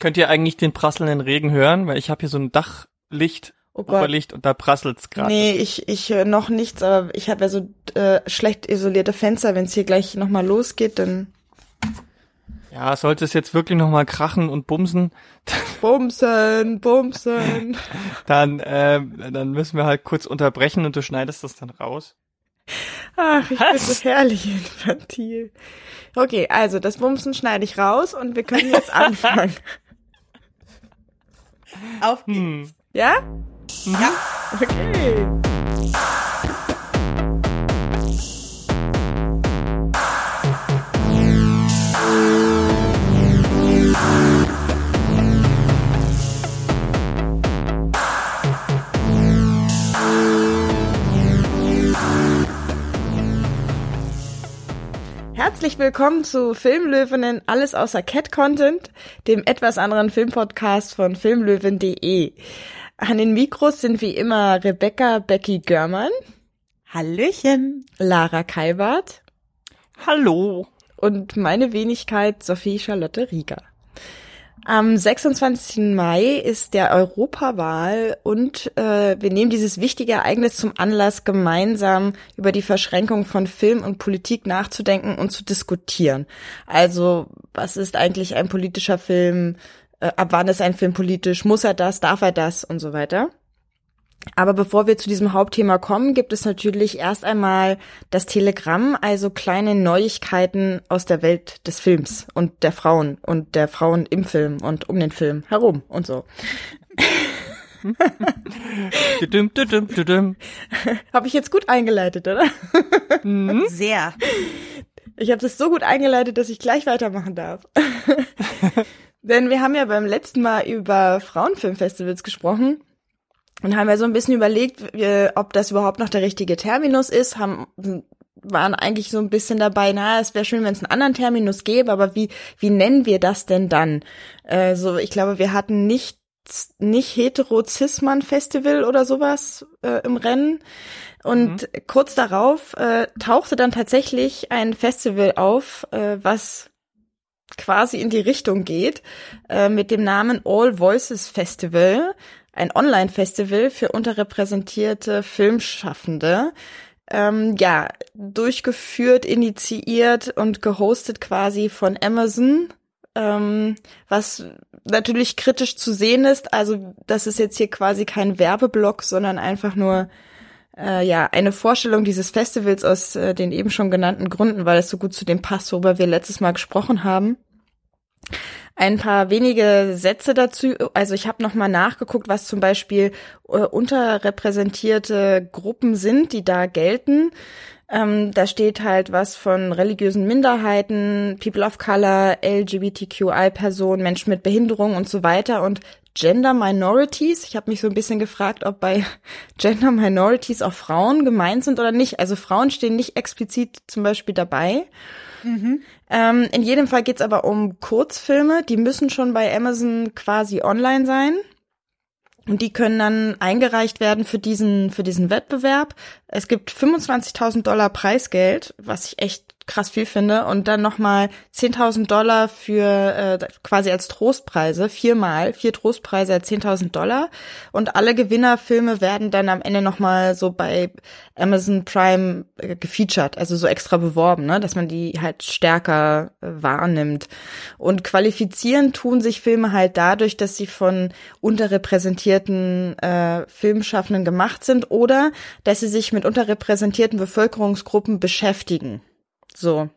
Könnt ihr eigentlich den prasselnden Regen hören? Weil ich habe hier so ein Dachlicht, Oh. Oberlicht und da prasselt's gerade. Nee, ich, ich höre noch nichts, aber ich habe ja so äh, schlecht isolierte Fenster. Wenn es hier gleich nochmal losgeht, dann Ja, sollte es jetzt wirklich noch mal krachen und bumsen, bumsen, bumsen. dann, äh, dann müssen wir halt kurz unterbrechen und du schneidest das dann raus. Ach, ich bin Was? so herrlich infantil. Okay, also das Bumsen schneide ich raus und wir können jetzt anfangen. Auf geht's. Hm. Ja? Ja. Okay. Herzlich willkommen zu Filmlöwinnen Alles außer Cat Content, dem etwas anderen Filmpodcast von filmlöwen.de. An den Mikros sind wie immer Rebecca Becky Görmann, Hallöchen. Lara Kalbert Hallo. und meine Wenigkeit Sophie Charlotte Rieger. Am 26. Mai ist der Europawahl und äh, wir nehmen dieses wichtige Ereignis zum Anlass, gemeinsam über die Verschränkung von Film und Politik nachzudenken und zu diskutieren. Also, was ist eigentlich ein politischer Film? Äh, ab wann ist ein Film politisch? Muss er das? Darf er das? Und so weiter. Aber bevor wir zu diesem Hauptthema kommen, gibt es natürlich erst einmal das Telegramm, also kleine Neuigkeiten aus der Welt des Films und der Frauen und der Frauen im Film und um den Film herum und so. Habe ich jetzt gut eingeleitet, oder? Sehr. Ich habe das so gut eingeleitet, dass ich gleich weitermachen darf. Denn wir haben ja beim letzten Mal über Frauenfilmfestivals gesprochen und haben ja so ein bisschen überlegt, wie- ob das überhaupt noch der richtige Terminus ist, haben waren eigentlich so ein bisschen dabei, na, es wäre schön, wenn es einen anderen Terminus gäbe, aber wie wie nennen wir das denn dann? Äh, so, ich glaube, wir hatten nicht nicht hetero cis-mann Festival oder sowas äh, im Rennen. Und kurz darauf äh, tauchte dann tatsächlich ein Festival auf, äh, was quasi in die Richtung geht, äh, mit dem Namen All Voices Festival, ein Online-Festival für unterrepräsentierte Filmschaffende. Ähm, ja, durchgeführt, initiiert und gehostet quasi von Amazon, ähm, was natürlich kritisch zu sehen ist. Also das ist jetzt hier quasi kein Werbeblock, sondern einfach nur äh, ja eine Vorstellung dieses Festivals aus äh, den eben schon genannten Gründen, weil es so gut zu dem passt, worüber wir letztes Mal gesprochen haben. Ein paar wenige Sätze dazu. Also ich habe noch mal nachgeguckt, was zum Beispiel äh, unterrepräsentierte Gruppen sind, die da gelten. Ähm, da steht halt was von religiösen Minderheiten, People of Color, LGBTQI-Personen, Menschen mit Behinderung und so weiter und Gender Minorities. Ich habe mich so ein bisschen gefragt, ob bei Gender Minorities auch Frauen gemeint sind oder nicht. Also Frauen stehen nicht explizit zum Beispiel dabei. Ähm, in jedem Fall geht's aber um Kurzfilme, die müssen schon bei Amazon quasi online sein. Und die können dann eingereicht werden für diesen, für diesen Wettbewerb. Es gibt 25.000 Dollar Preisgeld, was ich echt krass viel finde. Und dann nochmal 10.000 Dollar für äh, quasi als Trostpreise, viermal, vier Trostpreise als 10.000 Dollar. Und alle Gewinnerfilme werden dann am Ende nochmal so bei Amazon Prime äh, gefeatured, also so extra beworben, ne, dass man die halt stärker äh, wahrnimmt. Und qualifizieren tun sich Filme halt dadurch, dass sie von unterrepräsentierten äh, Filmschaffenden gemacht sind oder dass sie sich mit unterrepräsentierten Bevölkerungsgruppen beschäftigen. So.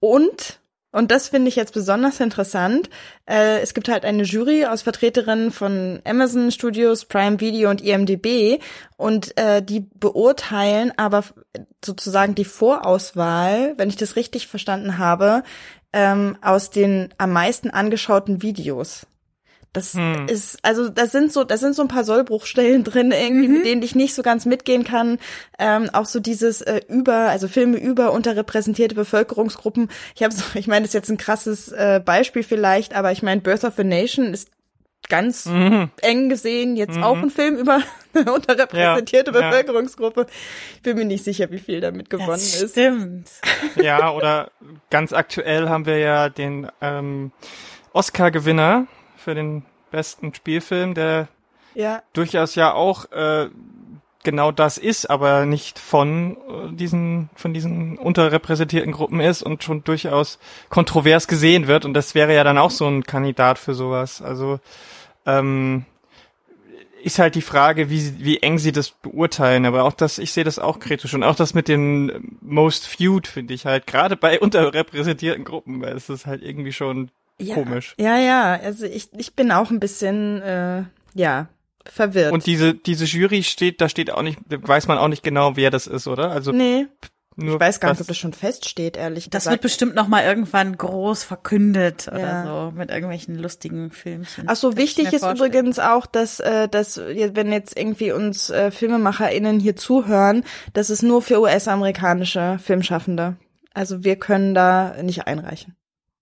Und und das finde ich jetzt besonders interessant. Äh, es gibt halt eine Jury aus Vertreterinnen von Amazon Studios, Prime Video und IMDb und äh, die beurteilen aber sozusagen die Vorauswahl, wenn ich das richtig verstanden habe, ähm, aus den am meisten angeschauten Videos. Das Hm. ist, also das sind so, das sind so ein paar Sollbruchstellen drin, irgendwie, mit denen ich nicht so ganz mitgehen kann. Ähm, auch so dieses äh, über, also Filme über unterrepräsentierte Bevölkerungsgruppen. Ich habe so, ich meine, das ist jetzt ein krasses äh, Beispiel vielleicht, aber ich meine, Birth of a Nation ist ganz Mhm. eng gesehen jetzt auch ein Film über eine unterrepräsentierte ja. Bevölkerungsgruppe. Ich bin mir nicht sicher, wie viel damit gewonnen Das ist. stimmt. Ja, oder ganz aktuell haben wir ja den ähm, Oscar-Gewinner für den besten Spielfilm, der Ja. durchaus ja auch äh, genau das ist, aber nicht von äh, diesen von diesen unterrepräsentierten Gruppen ist und schon durchaus kontrovers gesehen wird und das wäre ja dann auch so ein Kandidat für sowas. Also ähm, ist halt die Frage, wie wie eng sie das beurteilen, aber auch das, ich sehe das auch kritisch und auch das mit den Most Viewed finde ich halt gerade bei unterrepräsentierten Gruppen, weil es ist halt irgendwie schon ja. komisch. Ja, ja, also ich, ich bin auch ein bisschen, äh, ja, verwirrt. Und diese diese Jury steht, da steht auch nicht, weiß man auch nicht genau, wer das ist, oder? Also nee, nur ich weiß gar nicht, ob das schon feststeht, ehrlich Das gesagt. wird bestimmt noch mal irgendwann groß verkündet oder Ja. so mit irgendwelchen lustigen Filmchen. Ach so, wichtig ist vorstellen. übrigens auch, dass, äh, dass wenn jetzt irgendwie uns äh, FilmemacherInnen hier zuhören, das ist nur für US-amerikanische Filmschaffende. Also wir können da nicht einreichen.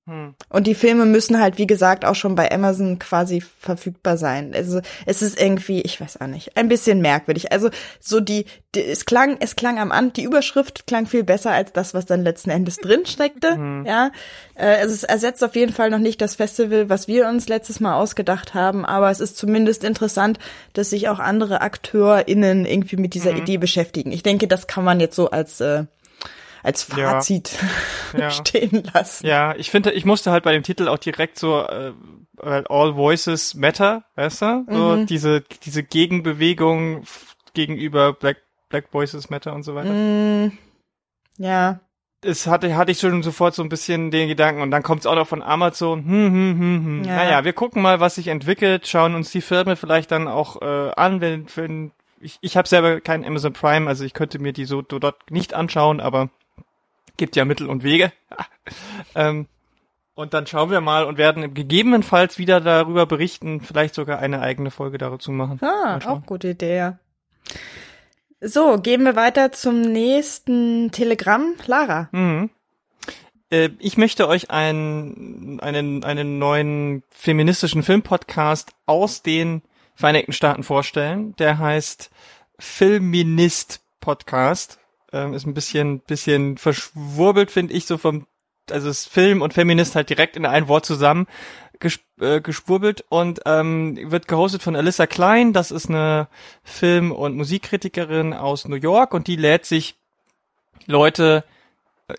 Hm. Und die Filme müssen halt, wie gesagt, auch schon bei Amazon quasi verfügbar sein. Also es ist irgendwie, ich weiß auch nicht, ein bisschen merkwürdig. Also so die, die es klang, es klang am An, die Überschrift klang viel besser als das, was dann letzten Endes drin steckte. Ja, äh, also es ersetzt auf jeden Fall noch nicht das Festival, was wir uns letztes Mal ausgedacht haben, aber es ist zumindest interessant, dass sich auch andere AkteurInnen irgendwie mit dieser Idee beschäftigen. Ich denke, das kann man jetzt so als äh, als. Fazit Ja. stehen lassen. Ja, ich finde, ich musste halt bei dem Titel auch direkt so äh, All Voices Matter, weißt du? So Mhm. diese diese Gegenbewegung gegenüber Black Black Voices Matter und so weiter. Mm, ja. Es hatte hatte ich schon sofort so ein bisschen den Gedanken und dann kommt es auch noch von Amazon. Hm, hm, hm, hm. Ja. Naja, wir gucken mal, was sich entwickelt, schauen uns die Filme vielleicht dann auch äh, an, wenn, wenn ich ich habe selber keinen Amazon Prime, also ich könnte mir die so dort nicht anschauen, aber gibt ja Mittel und Wege. ähm, und dann schauen wir mal und werden gegebenenfalls wieder darüber berichten, vielleicht sogar eine eigene Folge dazu machen. Ah, auch gute Idee. ja. So, gehen wir weiter zum nächsten Telegramm. Lara. Mhm. Äh, Ich möchte euch einen, einen, einen neuen feministischen Filmpodcast aus den Vereinigten Staaten vorstellen. Der heißt Filminist Podcast. Ähm, ist ein bisschen, bisschen verschwurbelt, finde ich, so vom, also ist Film und Feminist halt direkt in ein Wort zusammen gesp äh, geschwurbelt und ähm, wird gehostet von Alyssa Klein. Das ist eine Film- und Musikkritikerin aus New York und die lädt sich Leute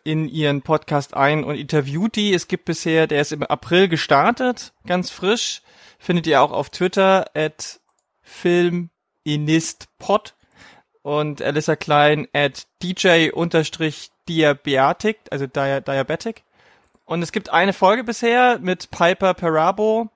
in ihren Podcast ein und interviewt die. Es gibt bisher, der ist im April gestartet, ganz frisch. Findet ihr auch auf Twitter at filministpod und Alyssa Klein at DJ-Diabetic, also Dia Diabetic. Und es gibt eine Folge bisher mit Piper Parabo,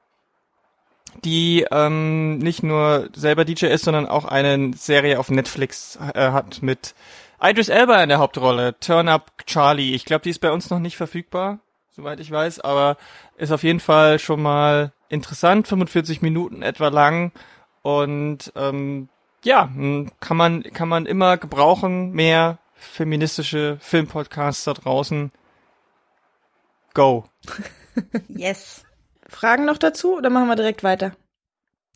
die ähm, nicht nur selber DJ ist, sondern auch eine Serie auf Netflix äh, hat mit Idris Elba in der Hauptrolle, Turn Up Charlie. Ich glaube, die ist bei uns noch nicht verfügbar, soweit ich weiß, aber ist auf jeden Fall schon mal interessant, 45 Minuten etwa lang und ähm, ja, kann man kann man immer gebrauchen, mehr feministische Filmpodcasts da draußen. Go. Yes. Fragen noch dazu oder machen wir direkt weiter?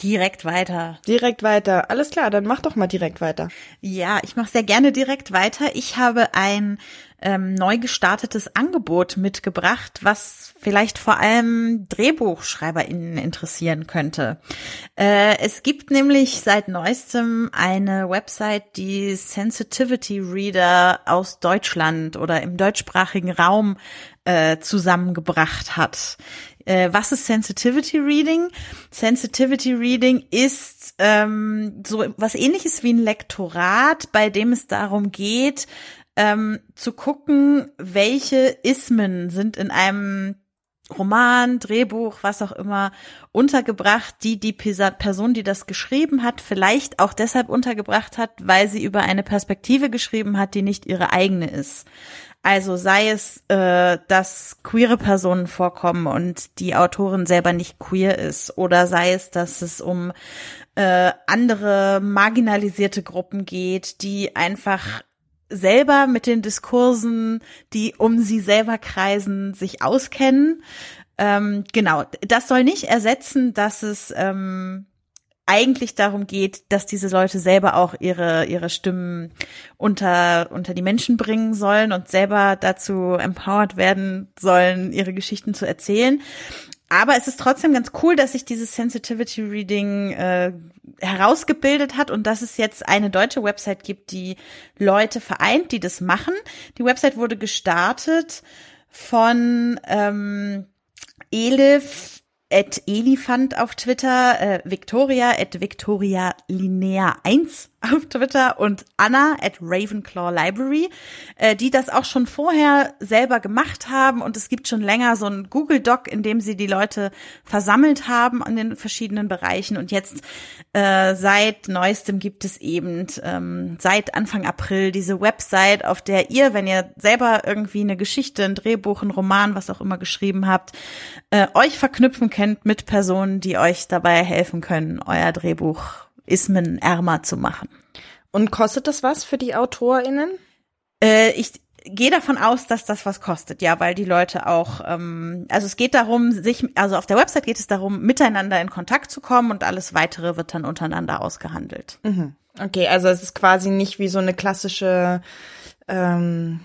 Direkt weiter. Direkt weiter. Alles klar, dann mach doch mal direkt weiter. Ja, ich mache sehr gerne direkt weiter. Ich habe ein ähm, neu gestartetes Angebot mitgebracht, was vielleicht vor allem DrehbuchschreiberInnen interessieren könnte. Äh, es gibt nämlich seit neuestem eine Website, die Sensitivity Reader aus Deutschland oder im deutschsprachigen Raum äh, zusammengebracht hat. Äh, was ist Sensitivity Reading? Sensitivity Reading ist ähm, so was ähnliches wie ein Lektorat, bei dem es darum geht, ähm, zu gucken, welche Ismen sind in einem Roman, Drehbuch, was auch immer, untergebracht, die die Person, die das geschrieben hat, vielleicht auch deshalb untergebracht hat, weil sie über eine Perspektive geschrieben hat, die nicht ihre eigene ist. Also sei es, äh, dass queere Personen vorkommen und die Autorin selber nicht queer ist, oder sei es, dass es um äh, andere marginalisierte Gruppen geht, die einfach selber mit den Diskursen, die um sie selber kreisen, sich auskennen. Ähm, genau, das soll nicht ersetzen, dass es ähm, eigentlich darum geht, dass diese Leute selber auch ihre ihre Stimmen unter unter die Menschen bringen sollen und selber dazu empowered werden sollen, ihre Geschichten zu erzählen. aber es ist trotzdem ganz cool, dass sich dieses Sensitivity Reading äh, herausgebildet hat und dass es jetzt eine deutsche Website gibt, die Leute vereint, die das machen. Die Website wurde gestartet von ähm, Elif at Elefant auf Twitter, äh, Victoria at Victoria Linea 1 auf Twitter und Anna at Ravenclaw Library, äh, die das auch schon vorher selber gemacht haben. Und es gibt schon länger so ein Google Doc, in dem sie die Leute versammelt haben an den verschiedenen Bereichen. Und jetzt äh, seit neuestem gibt es eben ähm, seit Anfang April diese Website, auf der ihr, wenn ihr selber irgendwie eine Geschichte, ein Drehbuch, ein Roman, was auch immer geschrieben habt, äh, euch verknüpfen könnt mit Personen, die euch dabei helfen können, euer Drehbuch Ismen ärmer zu machen. Und kostet das was für die AutorInnen? Äh, ich gehe davon aus, dass das was kostet, ja, weil die Leute auch, ähm, also es geht darum, sich, also auf der Website geht es darum, miteinander in Kontakt zu kommen und alles weitere wird dann untereinander ausgehandelt. Mhm. Okay, also es ist quasi nicht wie so eine klassische ähm,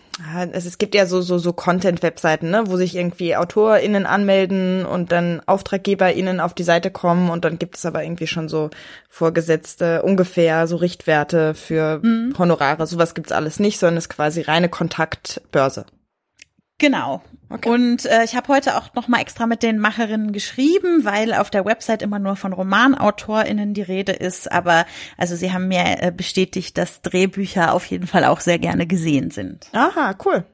es, es gibt ja so so so Content-Webseiten, ne, wo sich irgendwie AutorInnen anmelden und dann AuftraggeberInnen auf die Seite kommen und dann gibt es aber irgendwie schon so vorgesetzte ungefähr so Richtwerte für mhm. Honorare. Sowas gibt's alles nicht, sondern es ist quasi reine Kontaktbörse. Genau. Okay. Und äh, ich habe heute auch noch mal extra mit den Macherinnen geschrieben, weil auf der Website immer nur von Romanautorinnen die Rede ist. Aber also sie haben mir äh, bestätigt, dass Drehbücher auf jeden Fall auch sehr gerne gesehen sind. Aha, cool.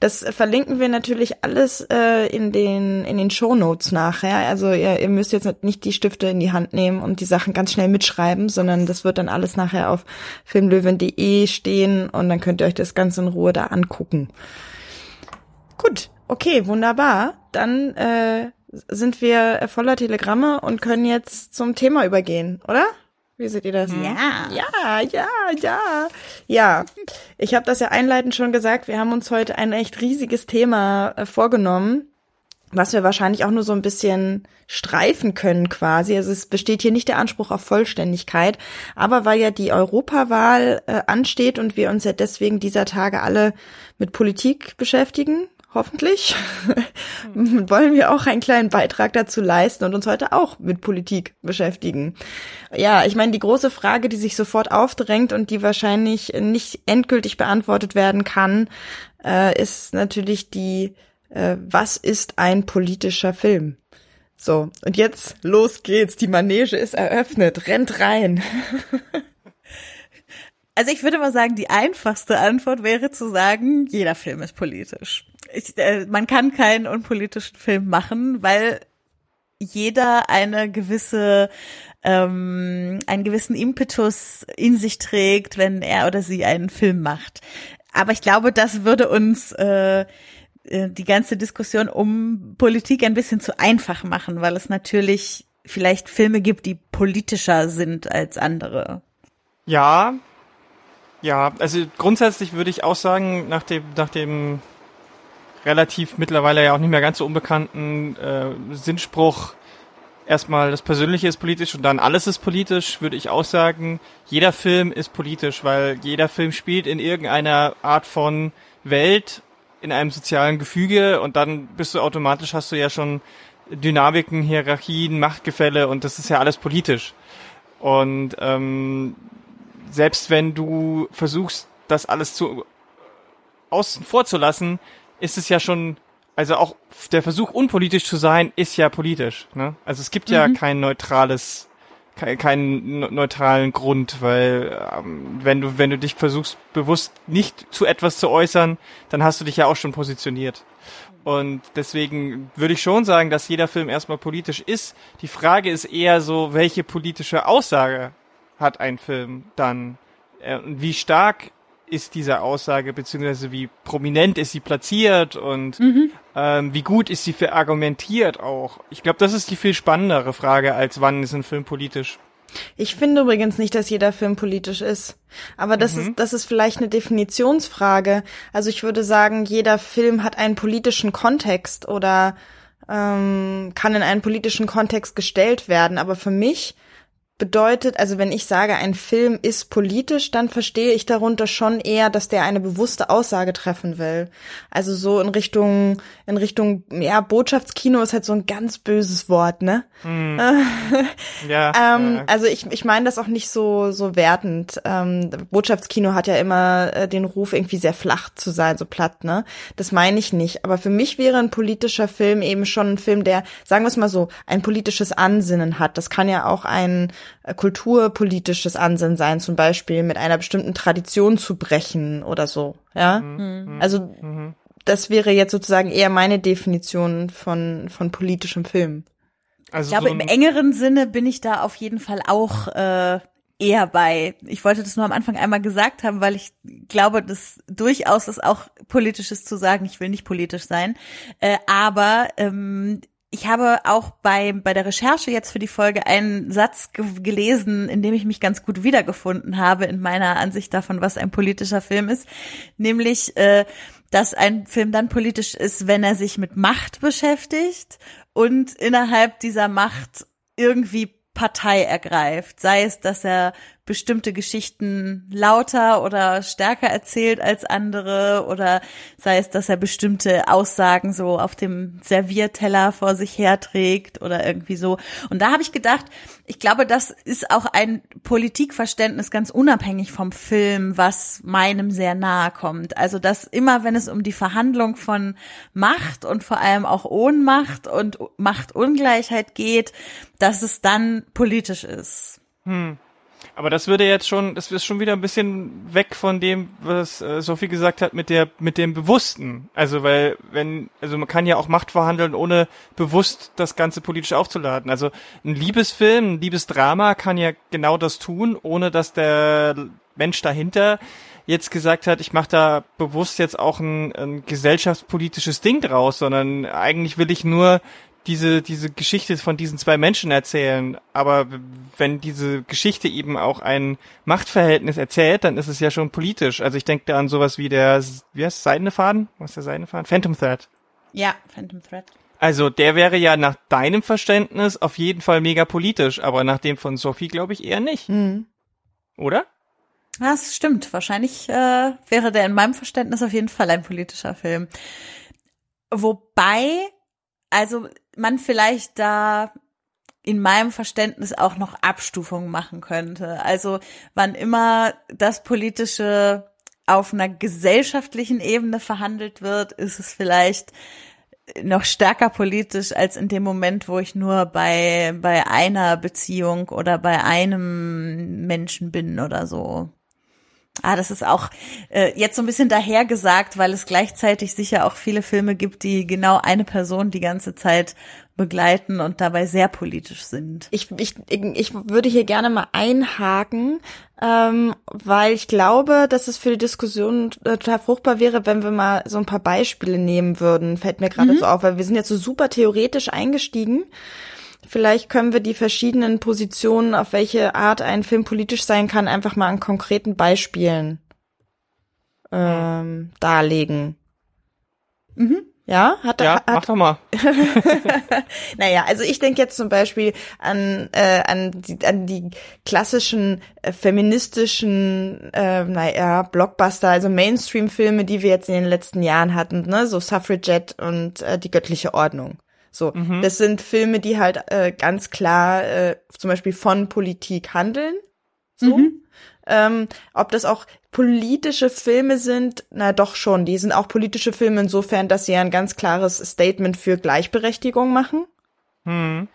Das verlinken wir natürlich alles äh, in den in den Show Notes nachher. Also ihr, ihr müsst jetzt nicht die Stifte in die Hand nehmen und die Sachen ganz schnell mitschreiben, sondern das wird dann alles nachher auf filmlöwen.de stehen und dann könnt ihr euch das Ganze in Ruhe da angucken. Gut, okay, wunderbar. Dann äh, sind wir voller Telegramme und können jetzt zum Thema übergehen, oder? Wie seht ihr das? Ja. Ja, ja, ja. Ja, ich habe das ja einleitend schon gesagt. Wir haben uns heute ein echt riesiges Thema äh, vorgenommen, was wir wahrscheinlich auch nur so ein bisschen streifen können quasi. Also es besteht hier nicht der Anspruch auf Vollständigkeit, aber weil ja die Europawahl äh, ansteht und wir uns ja deswegen dieser Tage alle mit Politik beschäftigen, hoffentlich, wollen wir auch einen kleinen Beitrag dazu leisten und uns heute auch mit Politik beschäftigen. Ja, ich meine, die große Frage, die sich sofort aufdrängt und die wahrscheinlich nicht endgültig beantwortet werden kann, äh, ist natürlich die, äh, was ist ein politischer Film? So, und jetzt los geht's, die Manege ist eröffnet, rennt rein. Also ich würde mal sagen, die einfachste Antwort wäre zu sagen, jeder Film ist politisch ich, äh, man kann keinen unpolitischen Film machen, weil jeder eine gewisse ähm, einen gewissen Impetus in sich trägt, wenn er oder sie einen Film macht. Aber ich glaube, das würde uns äh, äh, die ganze Diskussion um Politik ein bisschen zu einfach machen, weil es natürlich vielleicht Filme gibt, die politischer sind als andere. Ja, ja, also grundsätzlich würde ich auch sagen, nach dem, nach dem relativ mittlerweile ja auch nicht mehr ganz so unbekannten äh, Sinnspruch, erstmal das Persönliche ist politisch und dann alles ist politisch, würde ich auch sagen, jeder Film ist politisch, weil jeder Film spielt in irgendeiner Art von Welt, in einem sozialen Gefüge und dann bist du automatisch, hast du ja schon Dynamiken, Hierarchien, Machtgefälle und das ist ja alles politisch. Und ähm, selbst wenn du versuchst, das alles zu außen vor zu lassen, ist es ja schon, also auch der Versuch, unpolitisch zu sein, ist ja politisch. Ne? Also es gibt ja mhm. kein neutrales, kein, keinen neutralen Grund, weil ähm, wenn du, wenn du dich versuchst, bewusst nicht zu etwas zu äußern, dann hast du dich ja auch schon positioniert. Und deswegen würde ich schon sagen, dass jeder Film erstmal politisch ist. Die Frage ist eher so, welche politische Aussage hat ein Film dann? Äh, wie stark ist diese Aussage, beziehungsweise wie prominent ist sie platziert und mhm. ähm, wie gut ist sie verargumentiert auch. Ich glaube, das ist die viel spannendere Frage, als wann ist ein Film politisch. Ich finde übrigens nicht, dass jeder Film politisch ist. Aber das mhm. ist, das ist vielleicht eine Definitionsfrage. Also ich würde sagen, jeder Film hat einen politischen Kontext oder ähm, kann in einen politischen Kontext gestellt werden. Aber für mich bedeutet, also wenn ich sage, ein Film ist politisch, dann verstehe ich darunter schon eher, dass der eine bewusste Aussage treffen will. Also so in Richtung, in Richtung, ja, Botschaftskino ist halt so ein ganz böses Wort, ne? Hm. ja, ähm, ja. Also ich, ich meine das auch nicht so, so wertend. Ähm, Botschaftskino hat ja immer äh, den Ruf, irgendwie sehr flach zu sein, so platt, ne? Das meine ich nicht. Aber für mich wäre ein politischer Film eben schon ein Film, der, sagen wir es mal so, ein politisches Ansinnen hat. Das kann ja auch ein kulturpolitisches Ansinnen sein, zum Beispiel mit einer bestimmten Tradition zu brechen oder so, ja. Mhm. Also das wäre jetzt sozusagen eher meine Definition von von politischem Film. Also Ich glaube, so im engeren Sinne bin ich da auf jeden Fall auch äh, eher bei. Ich wollte das nur am Anfang einmal gesagt haben, weil ich glaube, dass durchaus ist auch politisches zu sagen. Ich will nicht politisch sein, äh, aber ähm, ich habe auch bei, bei der Recherche jetzt für die Folge einen Satz ge gelesen, in dem ich mich ganz gut wiedergefunden habe in meiner Ansicht davon, was ein politischer Film ist. Nämlich, äh, dass ein Film dann politisch ist, wenn er sich mit Macht beschäftigt und innerhalb dieser Macht irgendwie Partei ergreift. Sei es, dass er bestimmte Geschichten lauter oder stärker erzählt als andere oder sei es, dass er bestimmte Aussagen so auf dem Servierteller vor sich herträgt oder irgendwie so. Und da habe ich gedacht, ich glaube, das ist auch ein Politikverständnis ganz unabhängig vom Film, was meinem sehr nahe kommt. Also, dass immer, wenn es um die Verhandlung von Macht und vor allem auch Ohnmacht und Machtungleichheit geht, dass es dann politisch ist. Aber das würde jetzt schon, das ist schon wieder ein bisschen weg von dem, was äh, Sophie gesagt hat mit der, mit dem Bewussten. Also weil, wenn, also man kann ja auch Macht verhandeln, ohne bewusst das Ganze politisch aufzuladen. Also ein Liebesfilm, ein Liebesdrama kann ja genau das tun, ohne dass der Mensch dahinter jetzt gesagt hat, ich mache da bewusst jetzt auch ein, ein gesellschaftspolitisches Ding draus, sondern eigentlich will ich nur diese, diese Geschichte von diesen zwei Menschen erzählen. Aber wenn diese Geschichte eben auch ein Machtverhältnis erzählt, dann ist es ja schon politisch. Also ich denke da an sowas wie der, wie heißt Seidene Faden? Was ist der Seidene Faden? Phantom Thread. Ja, Phantom Thread. Also der wäre ja nach deinem Verständnis auf jeden Fall mega politisch, aber nach dem von Sophie glaube ich eher nicht. Hm. Oder? Das stimmt. Wahrscheinlich äh, wäre der in meinem Verständnis auf jeden Fall ein politischer Film. Wobei, also man vielleicht da in meinem Verständnis auch noch Abstufungen machen könnte. Also wann immer das Politische auf einer gesellschaftlichen Ebene verhandelt wird, ist es vielleicht noch stärker politisch als in dem Moment, wo ich nur bei, bei einer Beziehung oder bei einem Menschen bin oder so. Ah, das ist auch äh, jetzt so ein bisschen dahergesagt, weil es gleichzeitig sicher auch viele Filme gibt, die genau eine Person die ganze Zeit begleiten und dabei sehr politisch sind. Ich, ich, ich würde hier gerne mal einhaken, ähm, weil ich glaube, dass es für die Diskussion äh, total fruchtbar wäre, wenn wir mal so ein paar Beispiele nehmen würden. Fällt mir gerade so auf, weil wir sind jetzt so super theoretisch eingestiegen. Vielleicht können wir die verschiedenen Positionen, auf welche Art ein Film politisch sein kann, einfach mal an konkreten Beispielen ähm, darlegen. Mhm. Ja, hat, Ja, hat, mach doch mal. naja, also ich denke jetzt zum Beispiel an, äh, an, die, an die klassischen äh, feministischen, äh, naja, Blockbuster, also Mainstream-Filme, die wir jetzt in den letzten Jahren hatten, ne, so Suffragette und äh, die göttliche Ordnung. So, das sind Filme, die halt äh, ganz klar äh, zum Beispiel von Politik handeln. So. Ähm, ob das auch politische Filme sind, na doch schon. Die sind auch politische Filme insofern, dass sie ein ganz klares Statement für Gleichberechtigung machen. Hm.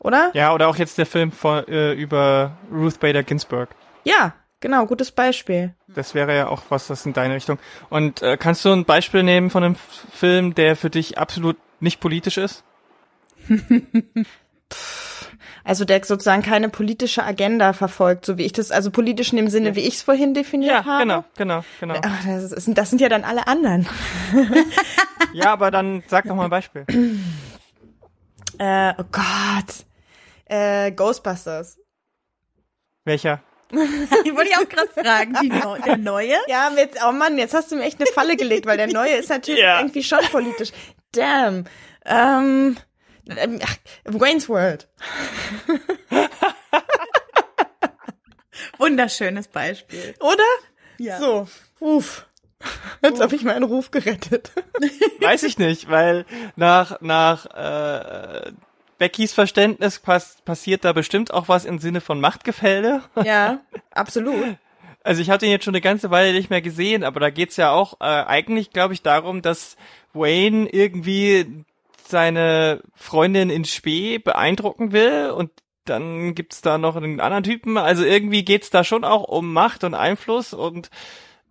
Oder? Ja, oder auch jetzt der Film von, äh, über Ruth Bader Ginsburg. Ja, genau, gutes Beispiel. Das wäre ja auch was, das in deine Richtung. Und äh, kannst du ein Beispiel nehmen von einem Film, der für dich absolut nicht politisch ist? Also der sozusagen keine politische Agenda verfolgt, so wie ich das, also politisch in dem Sinne, wie ich es vorhin definiert habe. genau, genau, genau. Ach, das, ist, das sind ja dann alle anderen. Ja, aber dann sag doch mal ein Beispiel. Äh, oh Gott. Äh, Ghostbusters. Welcher? Die wollte ich auch gerade fragen. Die Neu der neue? Ja, jetzt, oh Mann, jetzt hast du mir echt eine Falle gelegt, weil der neue ist natürlich Ja. irgendwie schon politisch. Damn. Ähm, ähm, ach, Wayne's World. Wunderschönes Beispiel. Oder? Ja. So, uff. Jetzt habe ich meinen Ruf gerettet. Weiß ich nicht, weil nach, nach äh, Beckys Verständnis pass passiert da bestimmt auch was im Sinne von Machtgefälle. Ja, absolut. Also ich hatte ihn jetzt schon eine ganze Weile nicht mehr gesehen, aber da geht's ja auch äh, eigentlich, glaube ich, darum, dass Wayne irgendwie seine Freundin in Spee beeindrucken will und dann gibt's da noch einen anderen Typen. Also irgendwie geht's da schon auch um Macht und Einfluss und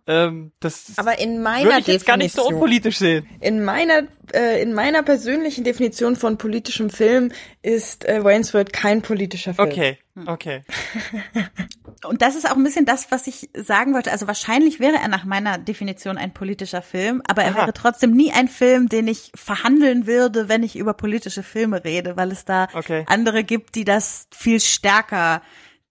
ähm, das Aber in meiner würde ich jetzt gar nicht so Definition- unpolitisch sehen. In meiner, äh, in meiner persönlichen Definition von politischem Film ist äh, Wayne's World kein politischer Film. Okay, okay. Und das ist auch ein bisschen das, was ich sagen wollte. Also wahrscheinlich wäre er nach meiner Definition ein politischer Film, aber er Aha. wäre trotzdem nie ein Film, den ich verhandeln würde, wenn ich über politische Filme rede, weil es da Okay. andere gibt, die das viel stärker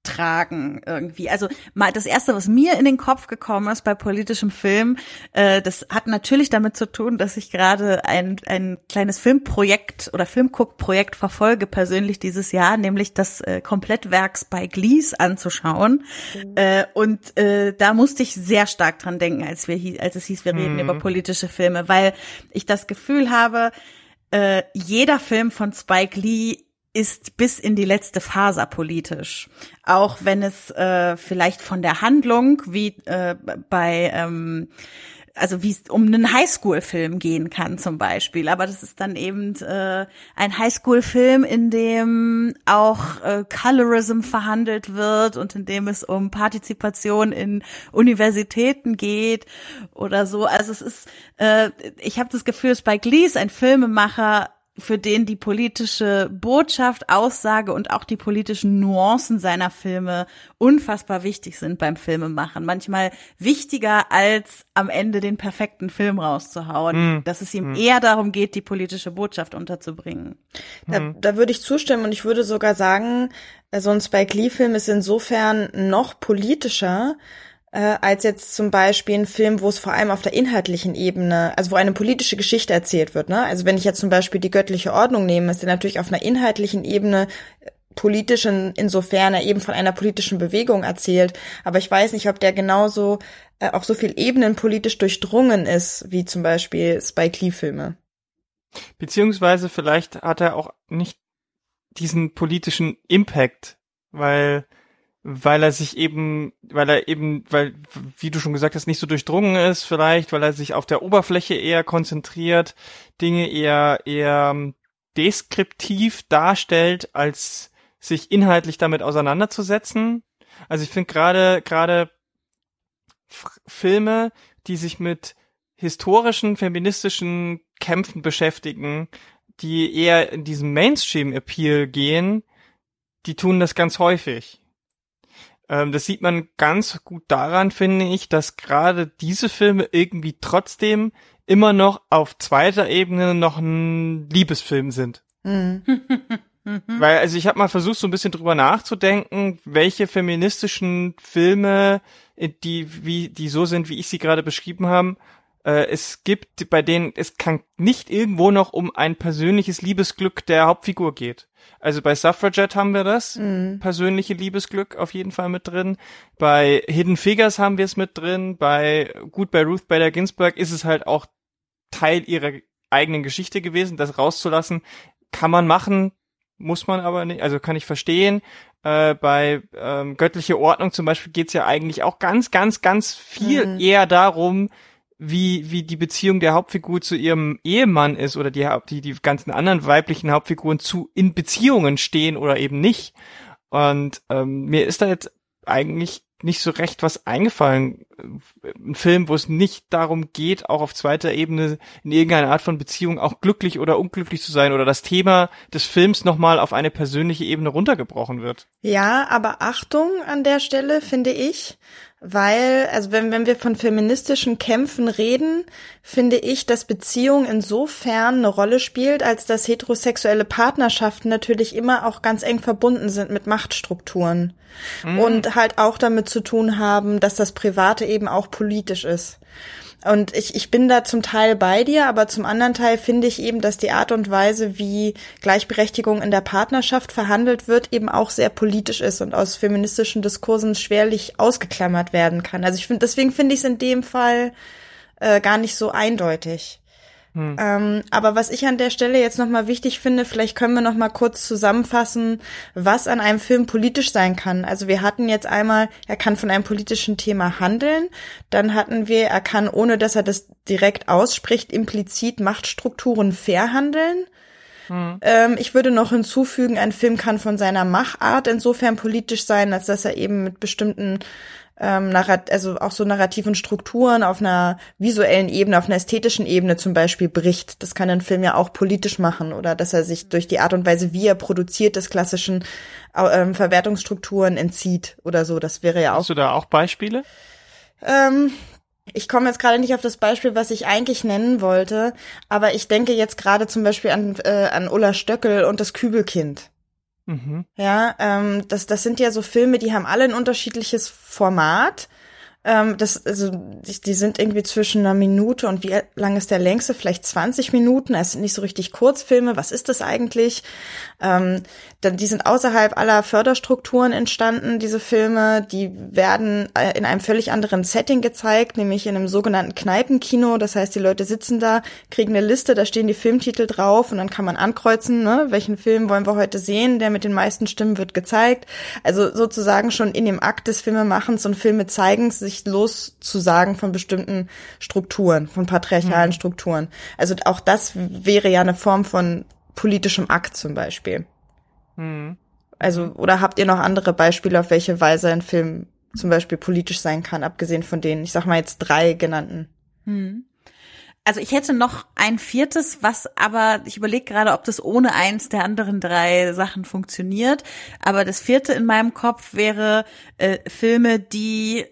tragen irgendwie. Also mal das erste, was mir in den Kopf gekommen ist bei politischem Film, äh, das hat natürlich damit zu tun, dass ich gerade ein ein kleines Filmprojekt oder Filmguckprojekt verfolge persönlich dieses Jahr, nämlich das äh, Komplettwerk Spike Lees anzuschauen. Äh, und äh, da musste ich sehr stark dran denken, als wir als es hieß, wir reden über politische Filme, weil ich das Gefühl habe, äh, jeder Film von Spike Lee ist bis in die letzte Faser politisch. Auch wenn es äh, vielleicht von der Handlung, wie äh, bei, ähm, also wie es um einen Highschool-Film gehen kann zum Beispiel. Aber das ist dann eben äh, ein Highschool-Film, in dem auch äh, Colorism verhandelt wird und in dem es um Partizipation in Universitäten geht oder so. Also es ist, äh, ich habe das Gefühl, Spike Lee ist ein Filmemacher, für den die politische Botschaft, Aussage und auch die politischen Nuancen seiner Filme unfassbar wichtig sind beim Filmemachen. Manchmal wichtiger als am Ende den perfekten Film rauszuhauen. Dass es ihm eher darum geht, die politische Botschaft unterzubringen. Da, da würde ich zustimmen und ich würde sogar sagen, äh, so ein Spike Lee-Film ist insofern noch politischer, äh, als jetzt zum Beispiel ein Film, wo es vor allem auf der inhaltlichen Ebene, also wo eine politische Geschichte erzählt wird. Ne? Also wenn ich jetzt zum Beispiel die göttliche Ordnung nehme, ist der natürlich auf einer inhaltlichen Ebene äh, politisch in, insofern er eben von einer politischen Bewegung erzählt. Aber ich weiß nicht, ob der genauso äh, auf so viel Ebenen politisch durchdrungen ist, wie zum Beispiel Spike Lee-Filme. Beziehungsweise vielleicht hat er auch nicht diesen politischen Impact, weil weil er sich eben, weil er eben, weil, wie du schon gesagt hast, nicht so durchdrungen ist, vielleicht, weil er sich auf der Oberfläche eher konzentriert, Dinge eher, eher deskriptiv darstellt, als sich inhaltlich damit auseinanderzusetzen. Also ich finde gerade, gerade Filme, die sich mit historischen, feministischen Kämpfen beschäftigen, die eher in diesem Mainstream-Appeal gehen, die tun das ganz häufig. Ähm, das sieht man ganz gut daran, finde ich, dass gerade diese Filme irgendwie trotzdem immer noch auf zweiter Ebene noch ein Liebesfilm sind. Mhm. Weil, also ich habe mal versucht, so ein bisschen drüber nachzudenken, welche feministischen Filme, äh, die, wie, die so sind, wie ich sie gerade beschrieben haben, äh, es gibt, bei denen es kann nicht irgendwo noch um ein persönliches Liebesglück der Hauptfigur geht. Also bei Suffragette haben wir das, persönliche Liebesglück auf jeden Fall mit drin. Bei Hidden Figures haben wir es mit drin. Bei, gut, bei Ruth Bader Ginsburg ist es halt auch Teil ihrer eigenen Geschichte gewesen, das rauszulassen. Kann man machen, muss man aber nicht, also kann ich verstehen. Äh, bei ähm, göttliche Ordnung zum Beispiel geht's ja eigentlich auch ganz, ganz, ganz viel eher darum, wie, wie die Beziehung der Hauptfigur zu ihrem Ehemann ist oder die, die, die ganzen anderen weiblichen Hauptfiguren zu in Beziehungen stehen oder eben nicht. Und ähm, mir ist da jetzt eigentlich nicht so recht was eingefallen. Ein Film, wo es nicht darum geht, auch auf zweiter Ebene in irgendeiner Art von Beziehung auch glücklich oder unglücklich zu sein oder das Thema des Films nochmal auf eine persönliche Ebene runtergebrochen wird. Ja, aber Achtung an der Stelle, finde ich, weil, also wenn, wenn wir von feministischen Kämpfen reden, finde ich, dass Beziehung insofern eine Rolle spielt, als dass heterosexuelle Partnerschaften natürlich immer auch ganz eng verbunden sind mit Machtstrukturen und halt auch damit zu tun haben, dass das Private eben auch politisch ist. Und ich, ich bin da zum Teil bei dir, aber zum anderen Teil finde ich eben, dass die Art und Weise, wie Gleichberechtigung in der Partnerschaft verhandelt wird, eben auch sehr politisch ist und aus feministischen Diskursen schwerlich ausgeklammert werden kann. Also ich finde, deswegen finde ich es in dem Fall äh, gar nicht so eindeutig. Hm. Ähm, aber was ich an der Stelle jetzt nochmal wichtig finde, vielleicht können wir nochmal kurz zusammenfassen, was an einem Film politisch sein kann. Also wir hatten jetzt einmal, er kann von einem politischen Thema handeln, dann hatten wir, er kann, ohne dass er das direkt ausspricht, implizit Machtstrukturen verhandeln. Hm. Ähm, ich würde noch hinzufügen, ein Film kann von seiner Machart insofern politisch sein, als dass er eben mit bestimmten ähm, also auch so narrativen Strukturen auf einer visuellen Ebene, auf einer ästhetischen Ebene zum Beispiel bricht. Das kann ein Film ja auch politisch machen oder dass er sich durch die Art und Weise, wie er produziert, des klassischen ähm, Verwertungsstrukturen entzieht oder so. Das wäre ja auch. Hast du da auch Beispiele? Ähm, ich komme jetzt gerade nicht auf das Beispiel, was ich eigentlich nennen wollte, aber ich denke jetzt gerade zum Beispiel an, äh, an Ulla Stöckel und das Kübelkind. Mhm. Ja, ähm, das, das sind ja so Filme, die haben alle ein unterschiedliches Format. Ähm, das, also, die, die sind irgendwie zwischen einer Minute und wie lang ist der längste? Vielleicht 20 Minuten. Es sind nicht so richtig Kurzfilme. Was ist das eigentlich? Ähm, dann, die sind außerhalb aller Förderstrukturen entstanden, diese Filme. Die werden äh, in einem völlig anderen Setting gezeigt, nämlich in einem sogenannten Kneipenkino. Das heißt, die Leute sitzen da, kriegen eine Liste, da stehen die Filmtitel drauf und dann kann man ankreuzen, ne, welchen Film wollen wir heute sehen. Der mit den meisten Stimmen wird gezeigt. Also sozusagen schon in dem Akt des Filmemachens und Filme zeigen, loszusagen von bestimmten Strukturen, von patriarchalen mhm. Strukturen. Also auch das wäre ja eine Form von politischem Akt zum Beispiel. Mhm. Also, oder habt ihr noch andere Beispiele, auf welche Weise ein Film zum Beispiel politisch sein kann, abgesehen von denen, ich sag mal jetzt drei genannten? Mhm. Also ich hätte noch ein viertes, was aber, ich überlege gerade, ob das ohne eins der anderen drei Sachen funktioniert. Aber das vierte in meinem Kopf wäre äh, Filme, die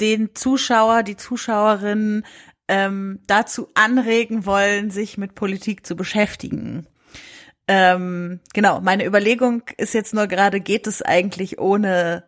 den Zuschauer, die Zuschauerin ähm, dazu anregen wollen, sich mit Politik zu beschäftigen. Ähm, genau, meine Überlegung ist jetzt nur gerade, geht es eigentlich ohne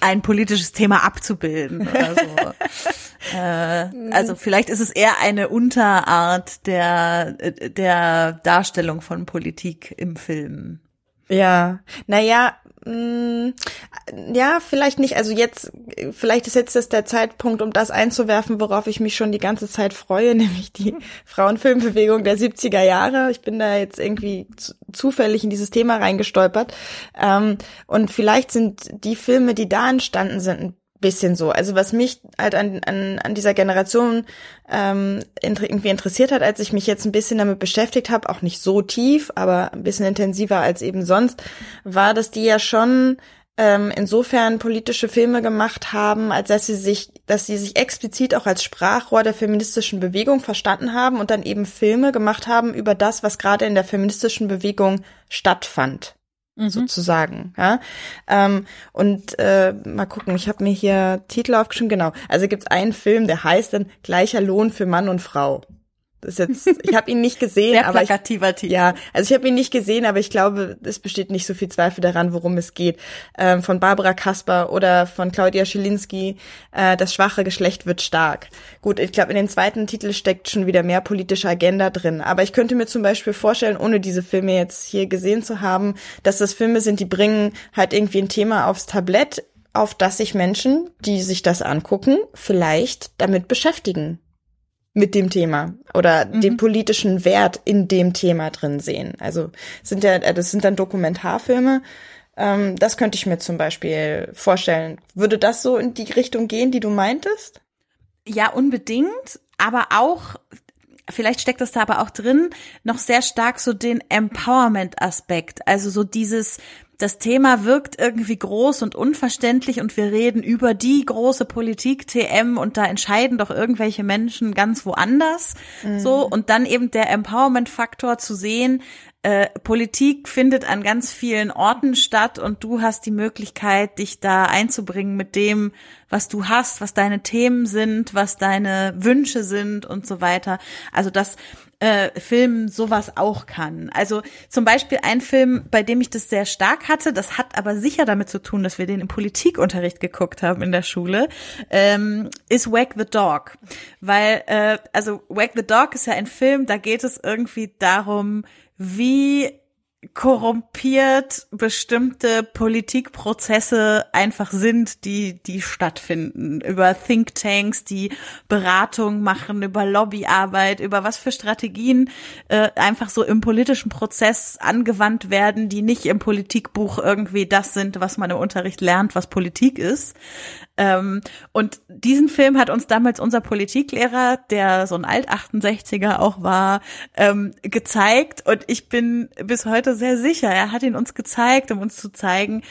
ein politisches Thema abzubilden oder so. äh, also vielleicht ist es eher eine Unterart der, der Darstellung von Politik im Film. Ja, naja, ja, vielleicht nicht. Also jetzt, vielleicht ist jetzt das der Zeitpunkt, um das einzuwerfen, worauf ich mich schon die ganze Zeit freue, nämlich die Frauenfilmbewegung der 70er Jahre. Ich bin da jetzt irgendwie zufällig in dieses Thema reingestolpert. Ähm, und vielleicht sind die Filme, die da entstanden sind, ein bisschen so. Also was mich halt an, an, an dieser Generation ähm, irgendwie interessiert hat, als ich mich jetzt ein bisschen damit beschäftigt habe, auch nicht so tief, aber ein bisschen intensiver als eben sonst, war, dass die ja schon ähm, insofern politische Filme gemacht haben, als dass sie sich, dass sie sich explizit auch als Sprachrohr der feministischen Bewegung verstanden haben und dann eben Filme gemacht haben über das, was gerade in der feministischen Bewegung stattfand mhm. sozusagen. Ja? Ähm, und äh, mal gucken, ich habe mir hier Titel aufgeschrieben, genau. Also gibt es einen Film, der heißt dann Gleicher Lohn für Mann und Frau. Das ist jetzt, ich habe ihn nicht gesehen, Sehr aber ich, Titel. ja, also ich habe ihn nicht gesehen, aber ich glaube, es besteht nicht so viel Zweifel daran, worum es geht. Ähm, von Barbara Kasper oder von Claudia Schilinski, äh, das schwache Geschlecht wird stark. Gut, ich glaube, in dem zweiten Titel steckt schon wieder mehr politische Agenda drin. Aber ich könnte mir zum Beispiel vorstellen, ohne diese Filme jetzt hier gesehen zu haben, dass das Filme sind, die bringen halt irgendwie ein Thema aufs Tablett, auf das sich Menschen, die sich das angucken, vielleicht damit beschäftigen mit dem Thema oder mhm. den politischen Wert in dem Thema drin sehen. Also sind ja, äh, das sind dann Dokumentarfilme. Ähm, das könnte ich mir zum Beispiel vorstellen. Würde das so in die Richtung gehen, die du meintest? Ja, unbedingt. Aber auch, vielleicht steckt das da aber auch drin, noch sehr stark so den Empowerment-Aspekt. Also so dieses, das Thema wirkt irgendwie groß und unverständlich und wir reden über die große Politik TM und da entscheiden doch irgendwelche Menschen ganz woanders. Mhm. So und dann eben der Empowerment-Faktor zu sehen, äh, Politik findet an ganz vielen Orten statt und du hast die Möglichkeit, dich da einzubringen mit dem, was du hast, was deine Themen sind, was deine Wünsche sind und so weiter. Also das äh, Film sowas auch kann. Also zum Beispiel ein Film, bei dem ich das sehr stark hatte, das hat aber sicher damit zu tun, dass wir den im Politikunterricht geguckt haben in der Schule, ähm, ist Wag the Dog. Weil, äh, also Wag the Dog ist ja ein Film, da geht es irgendwie darum, wie korrumpiert bestimmte Politikprozesse einfach sind, die, die stattfinden. Über Thinktanks, die Beratung machen, über Lobbyarbeit, über was für Strategien äh, einfach so im politischen Prozess angewandt werden, die nicht im Politikbuch irgendwie das sind, was man im Unterricht lernt, was Politik ist. Ähm, und diesen Film hat uns damals unser Politiklehrer, der so ein Alt-68er auch war, ähm, gezeigt. Und ich bin bis heute sehr sicher, er hat ihn uns gezeigt, um uns zu zeigen,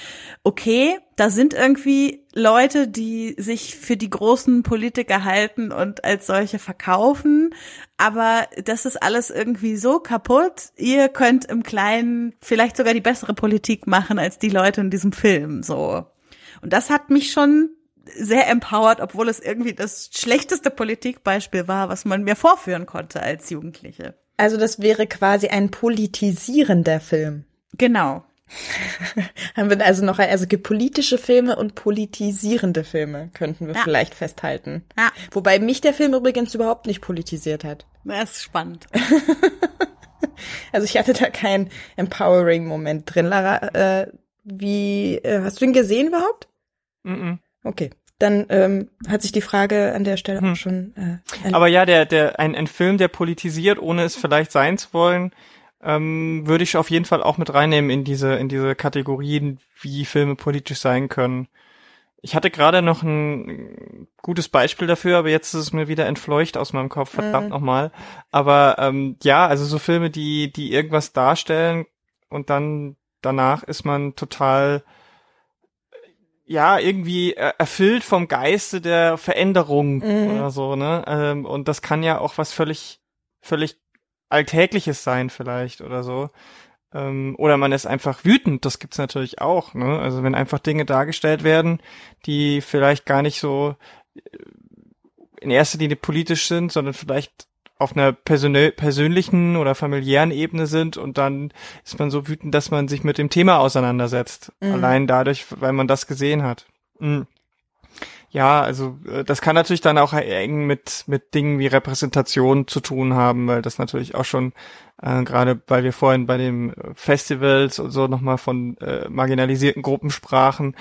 okay, da sind irgendwie Leute, die sich für die großen Politiker halten und als solche verkaufen. Aber das ist alles irgendwie so kaputt. Ihr könnt im Kleinen vielleicht sogar die bessere Politik machen als die Leute in diesem Film, so. Und das hat mich schon sehr empowered, obwohl es irgendwie das schlechteste Politikbeispiel war, was man mir vorführen konnte als Jugendliche. Also das wäre quasi ein politisierender Film. Genau. Haben wir also noch, also politische Filme und politisierende Filme, könnten wir ja. vielleicht festhalten. Ja. Wobei mich der Film übrigens überhaupt nicht politisiert hat. Das ist spannend. also ich hatte da keinen empowering Moment drin. Lara, äh, wie, äh, hast du ihn gesehen überhaupt? Mm, -mm. Okay. Dann ähm, hat sich die Frage an der Stelle hm. auch schon. Äh, Aber ja, der, der, ein, ein Film, der politisiert, ohne es vielleicht sein zu wollen, ähm, würde ich auf jeden Fall auch mit reinnehmen in diese, in diese Kategorien, wie Filme politisch sein können. Ich hatte gerade noch ein gutes Beispiel dafür, aber jetzt ist es mir wieder entfleucht aus meinem Kopf, verdammt mhm. nochmal. Aber ähm, ja, also so Filme, die, die irgendwas darstellen und dann danach ist man total ja, irgendwie erfüllt vom Geiste der Veränderung mhm. oder so, ne? Ähm, und das kann ja auch was völlig, völlig Alltägliches sein vielleicht oder so. Ähm, oder man ist einfach wütend, das gibt's natürlich auch, ne? Also wenn einfach Dinge dargestellt werden, die vielleicht gar nicht so äh, in erster Linie politisch sind, sondern vielleicht auf einer persönlichen oder familiären Ebene sind und dann ist man so wütend, dass man sich mit dem Thema auseinandersetzt. Mhm. Allein dadurch, weil man das gesehen hat. Mhm. Ja, also äh, das kann natürlich dann auch eng mit mit Dingen wie Repräsentation zu tun haben, weil das natürlich auch schon äh, gerade, weil wir vorhin bei den Festivals und so nochmal von äh, marginalisierten Gruppen sprachen,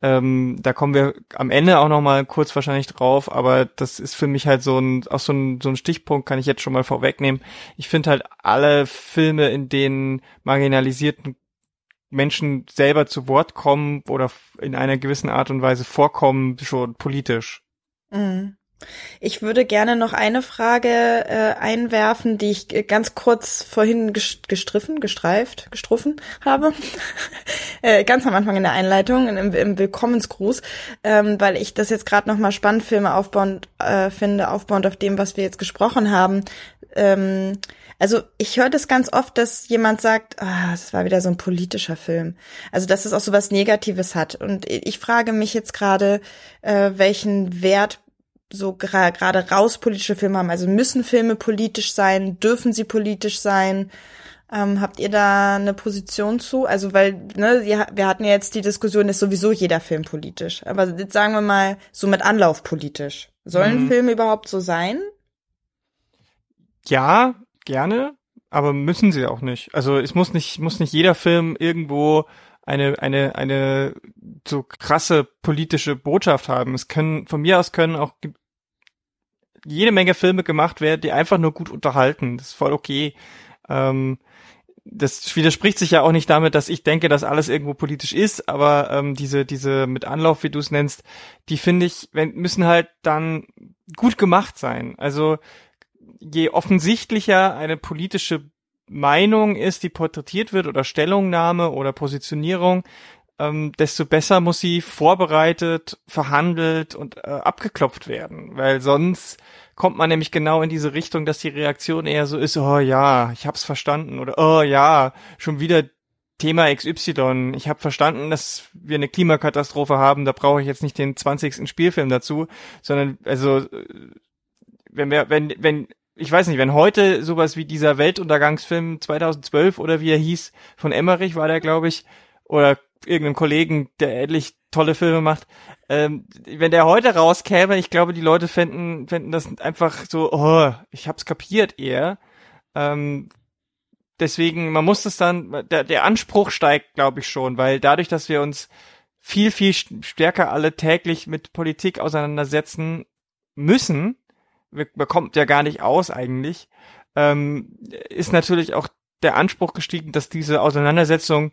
ähm, da kommen wir am Ende auch noch mal kurz wahrscheinlich drauf, aber das ist für mich halt so ein, auch so ein, so ein Stichpunkt, kann ich jetzt schon mal vorwegnehmen. Ich finde halt alle Filme, in denen marginalisierten Menschen selber zu Wort kommen oder in einer gewissen Art und Weise vorkommen, schon politisch. Mhm. Ich würde gerne noch eine Frage äh, einwerfen, die ich ganz kurz vorhin gestriffen, gestreift, gestruffen habe. äh, ganz am Anfang in der Einleitung, im, im Willkommensgruß, ähm, weil ich das jetzt gerade nochmal spannend Filme aufbauend äh, finde, aufbauend auf dem, was wir jetzt gesprochen haben. Ähm, also ich höre das ganz oft, dass jemand sagt, ah, das war wieder so ein politischer Film. Also dass es auch so was Negatives hat. Und ich frage mich jetzt gerade, äh, welchen Wert so gerade raus politische Filme haben. Also müssen Filme politisch sein? Dürfen sie politisch sein? Ähm, habt ihr da eine Position zu? Also weil, ne, wir hatten ja jetzt die Diskussion, ist sowieso jeder Film politisch. Aber jetzt sagen wir mal so mit Anlauf politisch. Sollen mhm. Filme überhaupt so sein? Ja, gerne, aber müssen sie auch nicht. Also es muss nicht, muss nicht jeder Film irgendwo eine, eine, eine so krasse politische Botschaft haben. Es können, von mir aus können auch jede Menge Filme gemacht werden, die einfach nur gut unterhalten. Das ist voll okay. Ähm, das widerspricht sich ja auch nicht damit, dass ich denke, dass alles irgendwo politisch ist, aber ähm, diese, diese mit Anlauf, wie du es nennst, die finde ich, wenn, müssen halt dann gut gemacht sein. Also je offensichtlicher eine politische Meinung ist, die porträtiert wird oder Stellungnahme oder Positionierung, ähm, desto besser muss sie vorbereitet, verhandelt und äh, abgeklopft werden, weil sonst kommt man nämlich genau in diese Richtung, dass die Reaktion eher so ist, oh ja, ich hab's verstanden oder oh ja, schon wieder Thema XY. Ich habe verstanden, dass wir eine Klimakatastrophe haben, da brauche ich jetzt nicht den 20. Spielfilm dazu, sondern also wenn wir wenn wenn ich weiß nicht, wenn heute sowas wie dieser Weltuntergangsfilm 2012 oder wie er hieß, von Emmerich war der, glaube ich, oder irgendeinem Kollegen, der ähnlich tolle Filme macht, ähm, wenn der heute rauskäme, ich glaube, die Leute fänden, fänden das einfach so, oh, ich hab's kapiert eher. Ähm, deswegen, man muss das dann, der, der Anspruch steigt, glaube ich schon, weil dadurch, dass wir uns viel, viel stärker alle täglich mit Politik auseinandersetzen müssen, bekommt ja gar nicht aus eigentlich, ähm, ist natürlich auch der Anspruch gestiegen, dass diese Auseinandersetzung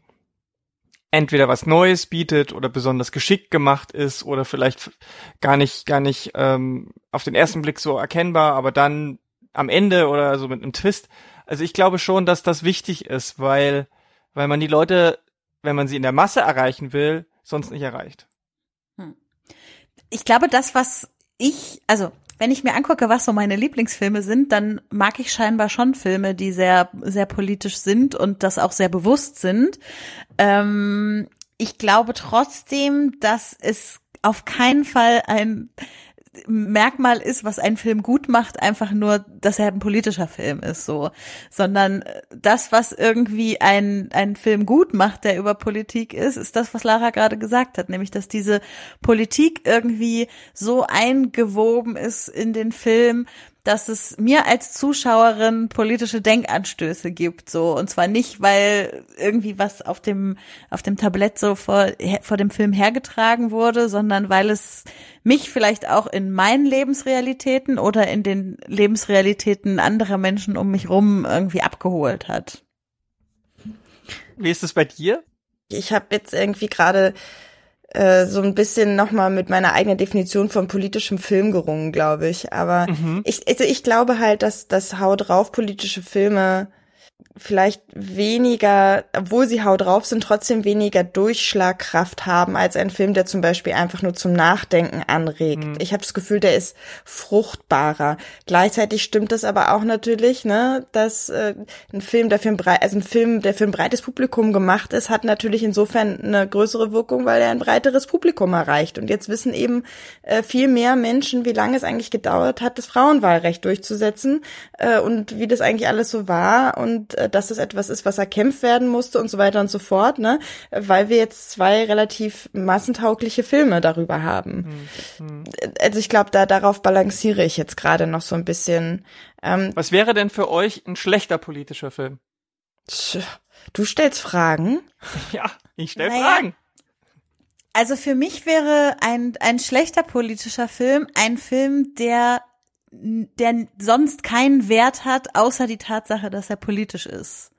entweder was Neues bietet oder besonders geschickt gemacht ist oder vielleicht gar nicht, gar nicht ähm, auf den ersten Blick so erkennbar, aber dann am Ende oder so mit einem Twist. Also ich glaube schon, dass das wichtig ist, weil, weil man die Leute, wenn man sie in der Masse erreichen will, sonst nicht erreicht. Hm. Ich glaube, das, was ich, also wenn ich mir angucke, was so meine Lieblingsfilme sind, dann mag ich scheinbar schon Filme, die sehr, sehr politisch sind und das auch sehr bewusst sind. Ähm, ich glaube trotzdem, dass es auf keinen Fall ein Merkmal ist, was ein Film gut macht, einfach nur, dass er ein politischer Film ist, so, sondern das, was irgendwie ein ein Film gut macht, der über Politik ist, ist das, was Lara gerade gesagt hat, nämlich, dass diese Politik irgendwie so eingewoben ist in den Film, dass es mir als Zuschauerin politische Denkanstöße gibt, so und zwar nicht, weil irgendwie was auf dem auf dem Tablett so vor vor dem Film hergetragen wurde, sondern weil es mich vielleicht auch in meinen Lebensrealitäten oder in den Lebensrealitäten anderer Menschen um mich rum irgendwie abgeholt hat. Wie ist es bei dir? Ich habe jetzt irgendwie gerade äh, so ein bisschen nochmal mit meiner eigenen Definition von politischem Film gerungen, glaube ich. Aber mhm. ich, also ich glaube halt, dass das Haut drauf politische Filme vielleicht weniger, obwohl sie hau drauf sind, trotzdem weniger Durchschlagkraft haben als ein Film, der zum Beispiel einfach nur zum Nachdenken anregt. Mhm. Ich habe das Gefühl, der ist fruchtbarer. Gleichzeitig stimmt das aber auch natürlich, ne, dass äh, ein Film, der für ein breit, also ein Film, der für ein breites Publikum gemacht ist, hat natürlich insofern eine größere Wirkung, weil er ein breiteres Publikum erreicht. Und jetzt wissen eben äh, viel mehr Menschen, wie lange es eigentlich gedauert hat, das Frauenwahlrecht durchzusetzen äh, und wie das eigentlich alles so war und äh, dass es etwas ist, was erkämpft werden musste und so weiter und so fort, ne? Weil wir jetzt zwei relativ massentaugliche Filme darüber haben. Mhm. Also ich glaube, da darauf balanciere ich jetzt gerade noch so ein bisschen. Ähm, was wäre denn für euch ein schlechter politischer Film? Du stellst Fragen? Ja, ich stell naja. Fragen. Also für mich wäre ein, ein schlechter politischer Film ein Film, der der sonst keinen Wert hat, außer die Tatsache, dass er politisch ist.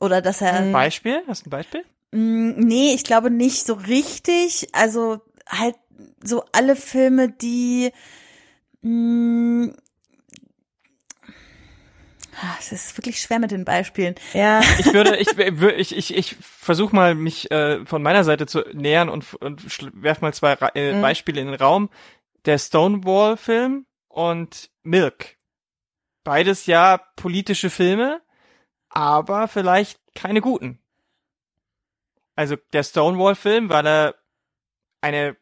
Oder dass er. Ein Beispiel? Hast du ein Beispiel? Mm, nee, ich glaube nicht so richtig. Also halt so alle Filme, die mh, mm, ah, es ist wirklich schwer mit den Beispielen. Ja. Ich würde, ich, ich, ich, ich versuche mal, mich äh, von meiner Seite zu nähern und, und werf mal zwei äh, mhm. Beispiele in den Raum. Der Stonewall-Film und Milk. Beides ja politische Filme, aber vielleicht keine guten. Also der Stonewall-Film, weil er eine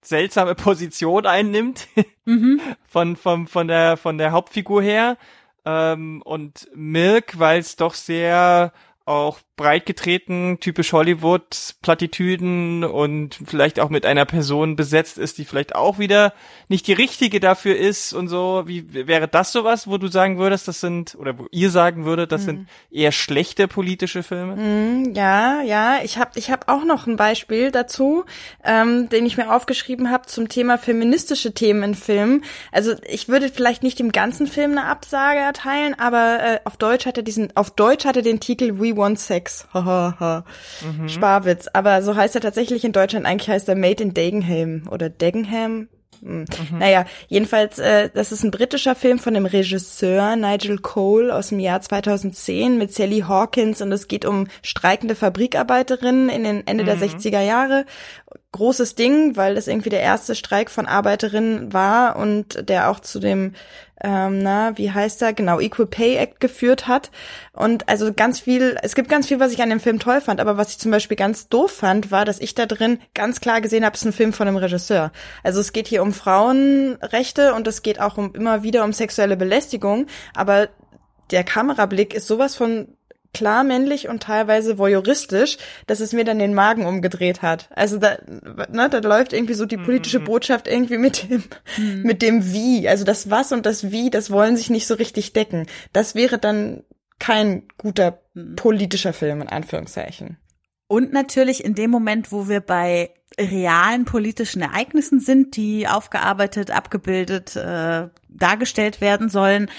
seltsame Position einnimmt mhm. von, von, von, der, von der Hauptfigur her. Ähm, und Milk, weil es doch sehr auch breit getreten, typisch Hollywood, Plattitüden und vielleicht auch mit einer Person besetzt ist, die vielleicht auch wieder nicht die richtige dafür ist und so. Wie wäre das sowas, wo du sagen würdest, das sind, oder wo ihr sagen würdet, das mhm. sind eher schlechte politische Filme? Mhm, ja, ja. Ich habe ich hab auch noch ein Beispiel dazu, ähm, den ich mir aufgeschrieben habe zum Thema feministische Themen in Filmen. Also ich würde vielleicht nicht dem ganzen Film eine Absage erteilen, aber äh, auf Deutsch hat er diesen, auf Deutsch hat er den Titel We Want Sex. Hahaha. mhm. Sparwitz. Aber so heißt er tatsächlich in Deutschland. Eigentlich heißt er Made in Dagenham oder Dagenham. Hm. Mhm. Naja, jedenfalls, äh, das ist ein britischer Film von dem Regisseur Nigel Cole aus dem Jahr 2010 mit Sally Hawkins und es geht um streikende Fabrikarbeiterinnen in den Ende mhm. der 60er Jahre großes Ding, weil das irgendwie der erste Streik von Arbeiterinnen war und der auch zu dem, ähm, na, wie heißt er, genau, Equal Pay Act geführt hat. Und also ganz viel, es gibt ganz viel, was ich an dem Film toll fand, aber was ich zum Beispiel ganz doof fand, war, dass ich da drin ganz klar gesehen habe, es ist ein Film von einem Regisseur. Also es geht hier um Frauenrechte und es geht auch um immer wieder um sexuelle Belästigung, aber der Kamerablick ist sowas von klar männlich und teilweise voyeuristisch, dass es mir dann den Magen umgedreht hat. Also da, ne, da läuft irgendwie so die politische mhm. Botschaft irgendwie mit dem, mhm. mit dem Wie. Also das Was und das Wie, das wollen sich nicht so richtig decken. Das wäre dann kein guter mhm. politischer Film, in Anführungszeichen. Und natürlich in dem Moment, wo wir bei realen politischen Ereignissen sind, die aufgearbeitet, abgebildet, äh, dargestellt werden sollen,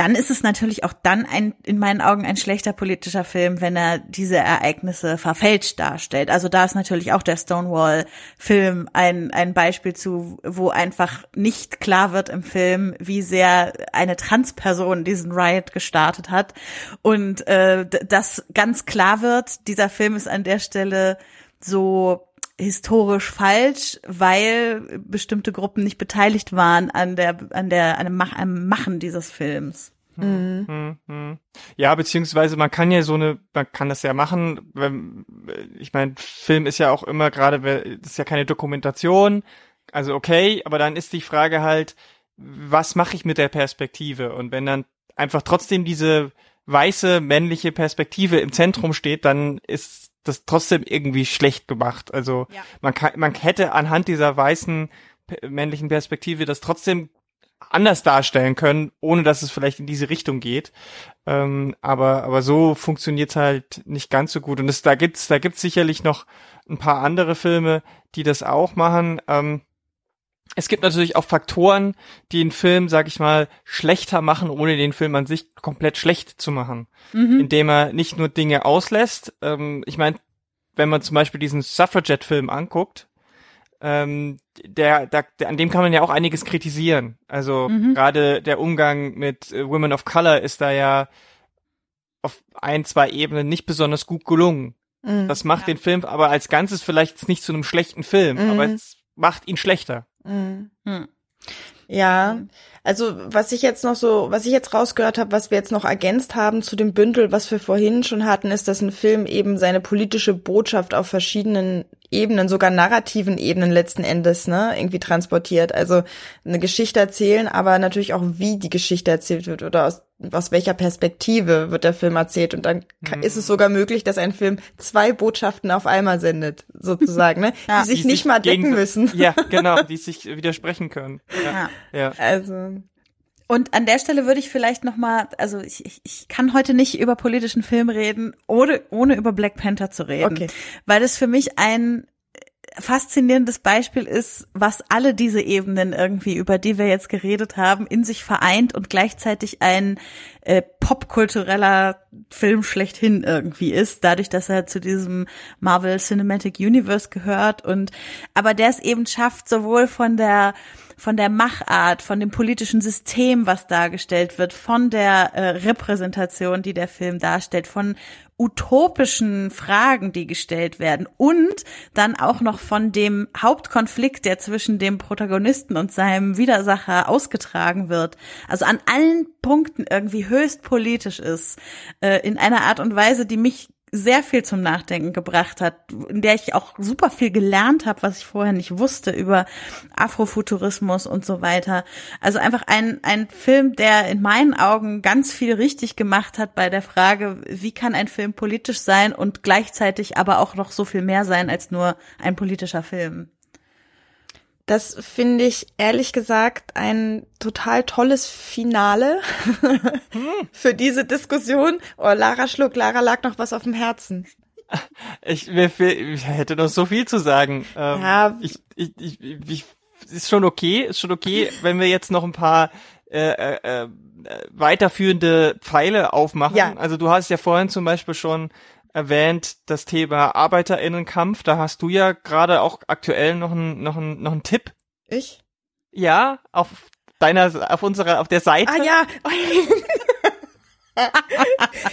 dann ist es natürlich auch dann ein, in meinen Augen ein schlechter politischer Film, wenn er diese Ereignisse verfälscht darstellt. Also da ist natürlich auch der Stonewall-Film ein, ein Beispiel zu, wo einfach nicht klar wird im Film, wie sehr eine Transperson diesen Riot gestartet hat. Und äh, das ganz klar wird, dieser Film ist an der Stelle so historisch falsch, weil bestimmte Gruppen nicht beteiligt waren an der an der an dem, Mach, am Machen dieses Films. Mhm. Ja, beziehungsweise man kann ja so eine, man kann das ja machen, wenn, ich meine, Film ist ja auch immer gerade, das ist ja keine Dokumentation, also okay, aber dann ist die Frage halt, was mache ich mit der Perspektive? Und wenn dann einfach trotzdem diese weiße männliche Perspektive im Zentrum steht, dann ist das trotzdem irgendwie schlecht gemacht. Also ja. man kann, man hätte anhand dieser weißen männlichen Perspektive das trotzdem anders darstellen können, ohne dass es vielleicht in diese Richtung geht. Ähm, aber aber so funktioniert's halt nicht ganz so gut. Und es, da gibt's da gibt's sicherlich noch ein paar andere Filme, die das auch machen. Ähm, es gibt natürlich auch Faktoren, die den Film, sag ich mal, schlechter machen, ohne den Film an sich komplett schlecht zu machen. Mhm. Indem er nicht nur Dinge auslässt. Ähm, ich meine, wenn man zum Beispiel diesen Suffragette-Film anguckt, ähm, der, der, der, an dem kann man ja auch einiges kritisieren. Also mhm. gerade der Umgang mit äh, Women of Color ist da ja auf ein, zwei Ebenen nicht besonders gut gelungen. Mhm. Das macht ja. den Film aber als Ganzes vielleicht nicht zu einem schlechten Film, mhm. aber es macht ihn schlechter. Mhm. Hm. Ja, also was ich jetzt noch so, was ich jetzt rausgehört habe, was wir jetzt noch ergänzt haben zu dem Bündel, was wir vorhin schon hatten, ist, dass ein Film eben seine politische Botschaft auf verschiedenen Ebenen, sogar narrativen Ebenen letzten Endes, ne, irgendwie transportiert. Also eine Geschichte erzählen, aber natürlich auch, wie die Geschichte erzählt wird oder aus, aus welcher Perspektive wird der Film erzählt. Und dann mhm. ist es sogar möglich, dass ein Film zwei Botschaften auf einmal sendet, sozusagen, ne, ja, die sich die nicht sich mal decken müssen. Ja, genau, die sich widersprechen können. Ja. ja. Also und an der Stelle würde ich vielleicht noch mal, also ich, ich, ich kann heute nicht über politischen Film reden, ohne, ohne über Black Panther zu reden. Okay. Weil es für mich ein faszinierendes Beispiel ist, was alle diese Ebenen irgendwie, über die wir jetzt geredet haben, in sich vereint und gleichzeitig ein äh, popkultureller Film schlechthin irgendwie ist, dadurch, dass er zu diesem Marvel Cinematic Universe gehört und aber der es eben schafft, sowohl von der von der Machart, von dem politischen System, was dargestellt wird, von der äh, Repräsentation, die der Film darstellt, von utopischen Fragen, die gestellt werden und dann auch noch von dem Hauptkonflikt, der zwischen dem Protagonisten und seinem Widersacher ausgetragen wird. Also an allen Punkten irgendwie höchst politisch ist, äh, in einer Art und Weise, die mich sehr viel zum Nachdenken gebracht hat, in der ich auch super viel gelernt habe, was ich vorher nicht wusste über Afrofuturismus und so weiter. Also einfach ein, ein Film, der in meinen Augen ganz viel richtig gemacht hat bei der Frage, wie kann ein Film politisch sein und gleichzeitig aber auch noch so viel mehr sein als nur ein politischer Film. Das finde ich ehrlich gesagt ein total tolles Finale für diese Diskussion. Oh, Lara schluck, Lara lag noch was auf dem Herzen. Ich, mir, ich hätte noch so viel zu sagen. Ähm, ja. Ich, ich, ich, ich, ist schon okay, ist schon okay, wenn wir jetzt noch ein paar äh, äh, äh weiterführende Pfeile aufmachen. Ja. Also du hast ja vorhin zum Beispiel schon erwähnt das Thema Arbeiterinnenkampf. Da hast du ja gerade auch aktuell noch einen noch einen noch einen Tipp. Ich? Ja, auf deiner auf unserer auf der Seite. Ah ja.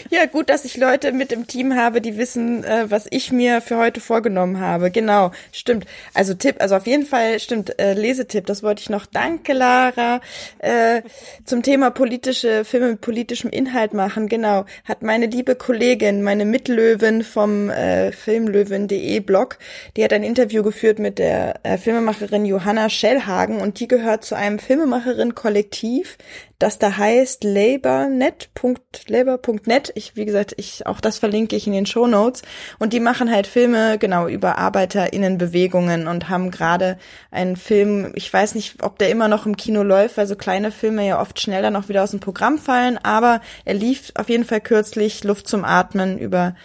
ja, gut, dass ich Leute mit im Team habe, die wissen, äh, was ich mir für heute vorgenommen habe. Genau, stimmt. Also Tipp, also auf jeden Fall stimmt, äh, Lesetipp, das wollte ich noch. Danke, Lara. Äh, zum Thema politische Filme mit politischem Inhalt machen, genau. Hat meine liebe Kollegin, meine Mitlöwin vom äh, Filmlöwin.de Blog, die hat ein Interview geführt mit der äh, Filmemacherin Johanna Schellhagen und die gehört zu einem Filmemacherin-Kollektiv, das da heißt labornet.labor.net. Ich, wie gesagt, ich, auch das verlinke ich in den Show Notes. Und die machen halt Filme, genau, über ArbeiterInnenbewegungen und haben gerade einen Film, ich weiß nicht, ob der immer noch im Kino läuft, weil so kleine Filme ja oft schnell dann auch wieder aus dem Programm fallen, aber er lief auf jeden Fall kürzlich Luft zum Atmen über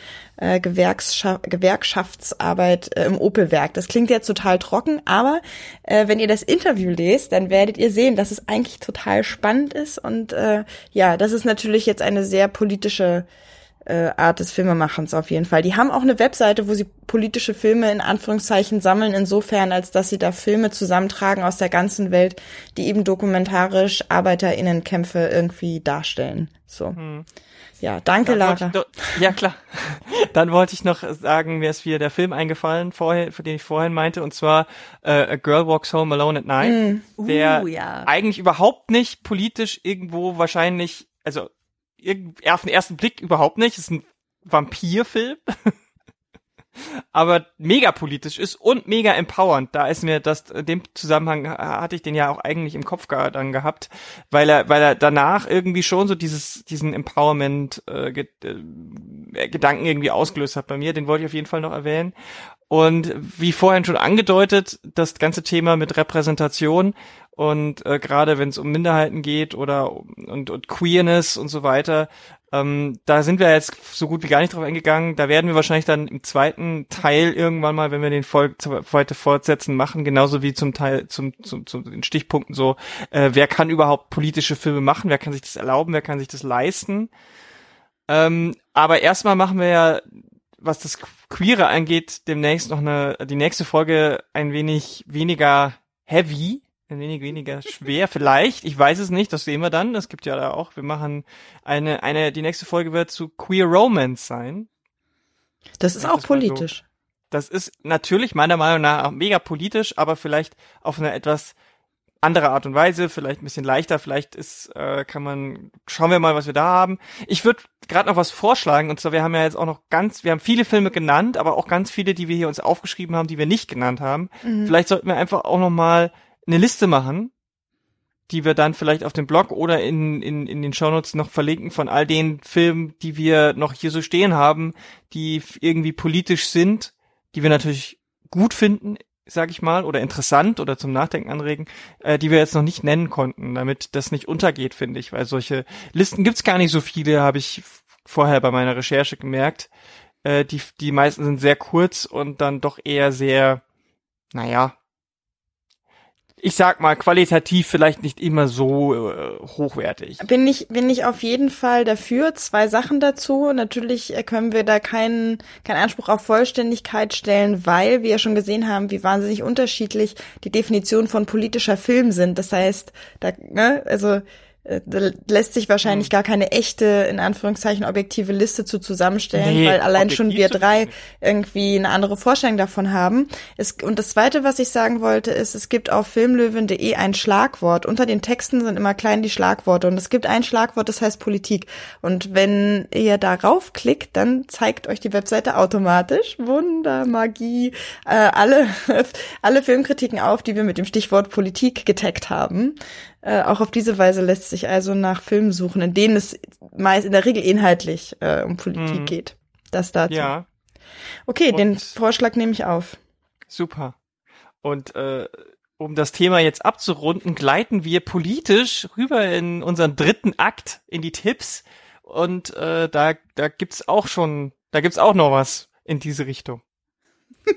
äh, Gewerkschaft, Gewerkschaftsarbeit äh, im Opelwerk. Das klingt jetzt total trocken, aber äh, wenn ihr das Interview lest, dann werdet ihr sehen, dass es eigentlich total spannend ist und äh, ja, das ist natürlich jetzt eine sehr politische äh, Art des Filmemachens auf jeden Fall. Die haben auch eine Webseite, wo sie politische Filme in Anführungszeichen sammeln, insofern, als dass sie da Filme zusammentragen aus der ganzen Welt, die eben dokumentarisch ArbeiterInnenkämpfe irgendwie darstellen. So. Hm. Ja, danke, Lara. Noch, ja, klar. Dann wollte ich noch sagen, mir ist wieder der Film eingefallen, vorher, für den ich vorhin meinte, und zwar äh, A Girl Walks Home Alone at Night, mm. der uh, ja. eigentlich überhaupt nicht politisch irgendwo wahrscheinlich, also auf den ersten Blick überhaupt nicht, ist ein Vampirfilm. aber mega politisch ist und mega empowernd. Da ist mir das, in dem Zusammenhang hatte ich den ja auch eigentlich im Kopf dann gehabt, weil er, weil er danach irgendwie schon so dieses, diesen Empowerment äh, äh, Gedanken irgendwie ausgelöst hat bei mir. Den wollte ich auf jeden Fall noch erwähnen. Und wie vorhin schon angedeutet, das ganze Thema mit Repräsentation und äh, gerade wenn es um Minderheiten geht oder und, und Queerness und so weiter, ähm, da sind wir jetzt so gut wie gar nicht drauf eingegangen. Da werden wir wahrscheinlich dann im zweiten Teil irgendwann mal, wenn wir den Folge heute fortsetzen, machen, genauso wie zum Teil zum, zum, zum den Stichpunkten so, äh, wer kann überhaupt politische Filme machen, wer kann sich das erlauben, wer kann sich das leisten. Ähm, aber erstmal machen wir ja, was das Queere angeht, demnächst noch eine, die nächste Folge ein wenig weniger heavy ein wenig weniger schwer, vielleicht. Ich weiß es nicht, das sehen wir dann. Es gibt ja da auch, wir machen eine, eine, die nächste Folge wird zu Queer Romance sein. Das ist auch das politisch. So, das ist natürlich meiner Meinung nach auch mega politisch, aber vielleicht auf eine etwas andere Art und Weise, vielleicht ein bisschen leichter, vielleicht ist, äh, kann man, schauen wir mal, was wir da haben. Ich würde gerade noch was vorschlagen, und zwar, wir haben ja jetzt auch noch ganz, wir haben viele Filme genannt, aber auch ganz viele, die wir hier uns aufgeschrieben haben, die wir nicht genannt haben. Mhm. Vielleicht sollten wir einfach auch noch mal eine Liste machen, die wir dann vielleicht auf dem Blog oder in, in, in den Shownotes noch verlinken von all den Filmen, die wir noch hier so stehen haben, die irgendwie politisch sind, die wir natürlich gut finden, sag ich mal, oder interessant oder zum Nachdenken anregen, äh, die wir jetzt noch nicht nennen konnten, damit das nicht untergeht, finde ich, weil solche Listen gibt's gar nicht so viele, habe ich vorher bei meiner Recherche gemerkt. Äh, die, die meisten sind sehr kurz und dann doch eher sehr, naja, ich sag mal, qualitativ vielleicht nicht immer so äh, hochwertig. Bin ich, bin ich auf jeden Fall dafür. Zwei Sachen dazu. Natürlich äh, können wir da keinen, keinen Anspruch auf Vollständigkeit stellen, weil wir ja schon gesehen haben, wie wahnsinnig unterschiedlich die Definition von politischer Film sind. Das heißt, da, ne, also lässt sich wahrscheinlich hm. gar keine echte, in Anführungszeichen, objektive Liste zu zusammenstellen, nee, weil allein schon wir drei irgendwie eine andere Vorstellung davon haben. Es, und das Zweite, was ich sagen wollte, ist, es gibt auf filmlöwen.de ein Schlagwort. Unter den Texten sind immer klein die Schlagworte und es gibt ein Schlagwort, das heißt Politik. Und wenn ihr darauf klickt, dann zeigt euch die Webseite automatisch, Wunder, Magie, äh, alle, alle Filmkritiken auf, die wir mit dem Stichwort Politik getaggt haben. Äh, auch auf diese Weise lässt sich also nach Filmen suchen, in denen es meist in der Regel inhaltlich äh, um Politik mhm. geht. Das dazu. Ja. Okay, Und den Vorschlag nehme ich auf. Super. Und äh, um das Thema jetzt abzurunden, gleiten wir politisch rüber in unseren dritten Akt, in die Tipps. Und äh, da, da gibt's auch schon, da gibt's auch noch was in diese Richtung.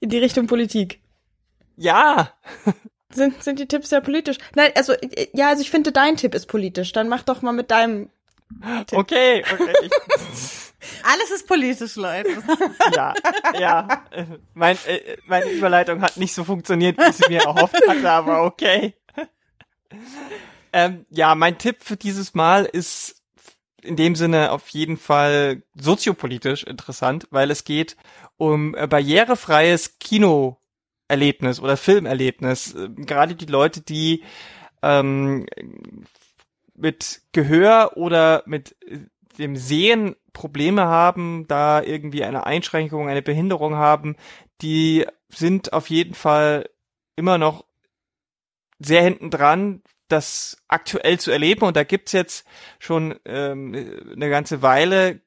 in die Richtung Politik. Ja. Sind, sind die Tipps sehr politisch? Nein, also, ja, also ich finde, dein Tipp ist politisch. Dann mach doch mal mit deinem Tipp. Okay, okay. Alles ist politisch, Leute. ja, ja. Mein, äh, meine Überleitung hat nicht so funktioniert, wie ich sie mir erhofft hatte, aber okay. Ähm, ja, mein Tipp für dieses Mal ist in dem Sinne auf jeden Fall soziopolitisch interessant, weil es geht um äh, barrierefreies Kinoerlebnis oder Filmerlebnis. Gerade die Leute, die ähm, mit Gehör oder mit äh, dem Sehen Probleme haben, da irgendwie eine Einschränkung, eine Behinderung haben, die sind auf jeden Fall immer noch sehr hinten dran, das aktuell zu erleben. Und da gibt's jetzt schon ähm, eine ganze Weile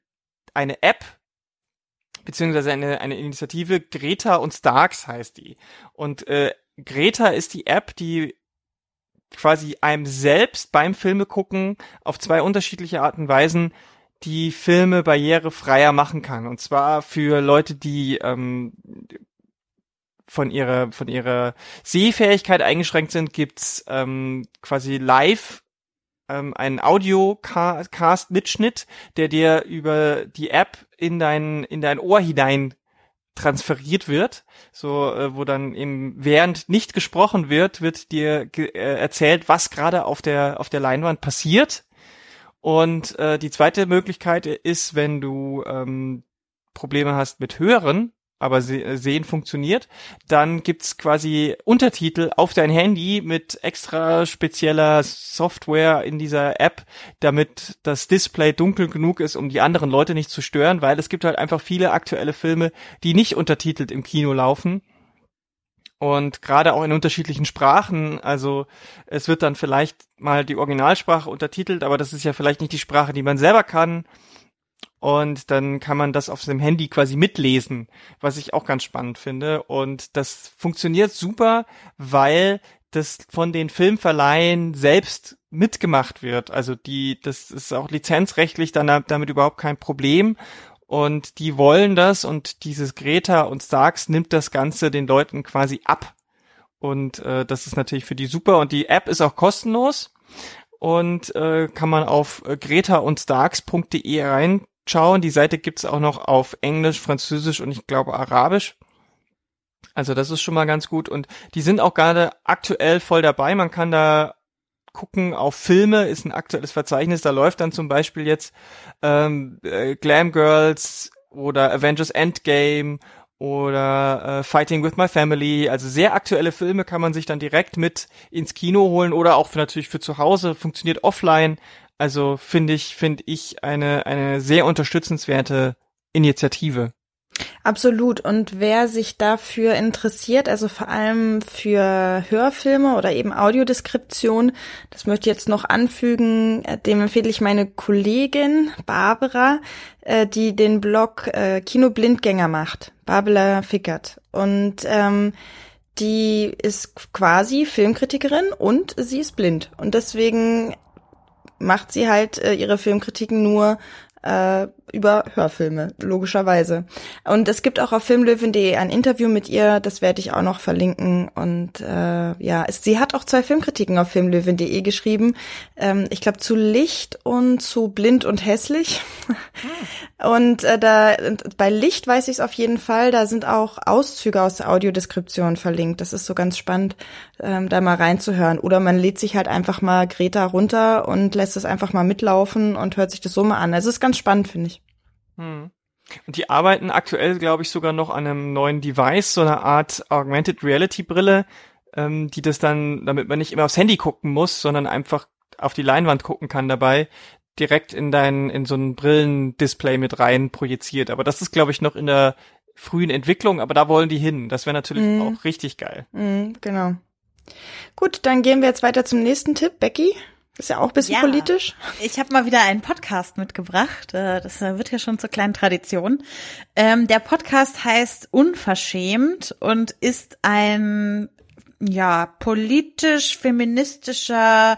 eine App, beziehungsweise eine, eine Initiative, Greta und Starks heißt die. Und äh, Greta ist die App, die quasi einem selbst beim Filme gucken auf zwei unterschiedliche Arten und Weisen die Filme barrierefreier machen kann. Und zwar für Leute, die ähm, von ihrer von ihrer Sehfähigkeit eingeschränkt sind, gibt's ähm, quasi live ähm, einen Audio-Cast-Mitschnitt, der dir über die App in dein in dein Ohr hinein transferiert wird, so äh, wo dann eben während nicht gesprochen wird, wird dir ge äh, erzählt, was gerade auf der auf der Leinwand passiert. Und äh, die zweite Möglichkeit ist, wenn du ähm, Probleme hast mit Hören, aber se Sehen funktioniert, dann gibt's quasi Untertitel auf dein Handy mit extra spezieller Software in dieser App, damit das Display dunkel genug ist, um die anderen Leute nicht zu stören, weil es gibt halt einfach viele aktuelle Filme, die nicht untertitelt im Kino laufen. Und gerade auch in unterschiedlichen Sprachen, also es wird dann vielleicht mal die Originalsprache untertitelt, aber das ist ja vielleicht nicht die Sprache, die man selber kann und dann kann man das auf seinem Handy quasi mitlesen, was ich auch ganz spannend finde. Und das funktioniert super, weil das von den Filmverleihen selbst mitgemacht wird. Also die, das ist auch lizenzrechtlich dann damit überhaupt kein Problem. Und die wollen das und dieses Greta und Starks nimmt das Ganze den Leuten quasi ab. Und äh, das ist natürlich für die super. Und die App ist auch kostenlos und äh, kann man auf äh, greta und starks.de rein schauen. Die Seite gibt's auch noch auf Englisch, Französisch und ich glaube Arabisch. Also das ist schon mal ganz gut. Und die sind auch gerade aktuell voll dabei. Man kann da gucken auf Filme, ist ein aktuelles Verzeichnis. Da läuft dann zum Beispiel jetzt ähm, äh, Glam Girls oder Avengers Endgame oder äh, Fighting with My Family. Also sehr aktuelle Filme kann man sich dann direkt mit ins Kino holen oder auch für, natürlich für zu Hause. Funktioniert offline. Also finde ich, finde ich eine, eine sehr unterstützenswerte Initiative. Absolut. Und wer sich dafür interessiert, also vor allem für Hörfilme oder eben Audiodeskription, das möchte ich jetzt noch anfügen, äh, dem empfehle ich meine Kollegin Barbara, äh, die den Blog äh, Kino Blindgänger macht. Barbara Fickert. Und ähm, die ist quasi Filmkritikerin und sie ist blind. Und deswegen macht sie halt äh, ihre Filmkritiken nur äh, über Hörfilme, logischerweise. Und es gibt auch auf filmlöwen.de ein Interview mit ihr, das werde ich auch noch verlinken. Und äh, ja, es, sie hat auch zwei Filmkritiken auf filmlöwen.de geschrieben. Ähm, ich glaube zu Licht und zu Blind und Hässlich. Ah. Und äh, da bei Licht weiß ich es auf jeden Fall, da sind auch Auszüge aus der Audiodeskription verlinkt. Das ist so ganz spannend, ähm, da mal reinzuhören. Oder man lädt sich halt einfach mal Greta runter und lässt es einfach mal mitlaufen und hört sich das so mal an. Also es ist ganz spannend, finde ich. Hm. Und die arbeiten aktuell, glaube ich, sogar noch an einem neuen Device, so eine Art Augmented Reality Brille, ähm, die das dann, damit man nicht immer aufs Handy gucken muss, sondern einfach auf die Leinwand gucken kann dabei, direkt in dein, in so ein Brillendisplay mit rein projiziert. Aber das ist, glaube ich, noch in der frühen Entwicklung, aber da wollen die hin. Das wäre natürlich mm. auch richtig geil. Mm, genau. Gut, dann gehen wir jetzt weiter zum nächsten Tipp. Becky? Ist ja auch ein bisschen ja, politisch. Ich habe mal wieder einen Podcast mitgebracht. Äh, das wird ja schon zur kleinen Tradition. Ähm, der Podcast heißt Unverschämt und ist ein ja politisch feministischer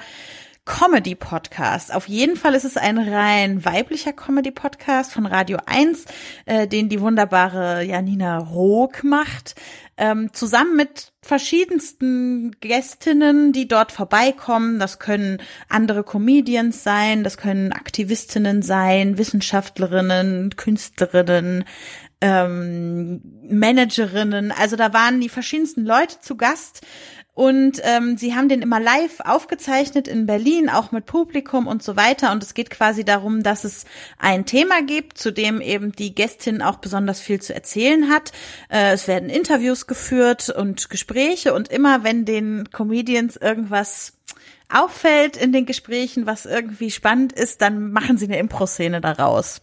Comedy-Podcast. Auf jeden Fall ist es ein rein weiblicher Comedy-Podcast von Radio 1, äh, den die wunderbare Janina Rook macht, ähm, zusammen mit verschiedensten Gästinnen, die dort vorbeikommen. Das können andere Comedians sein, das können Aktivistinnen sein, Wissenschaftlerinnen, Künstlerinnen, ähm, Managerinnen. Also da waren die verschiedensten Leute zu Gast Und ähm, sie haben den immer live aufgezeichnet in Berlin, auch mit Publikum und so weiter. Und es geht quasi darum, dass es ein Thema gibt, zu dem eben die Gästin auch besonders viel zu erzählen hat. Äh, es werden Interviews geführt und Gespräche. Und immer wenn den Comedians irgendwas auffällt in den Gesprächen, was irgendwie spannend ist, dann machen sie eine Impro-Szene daraus.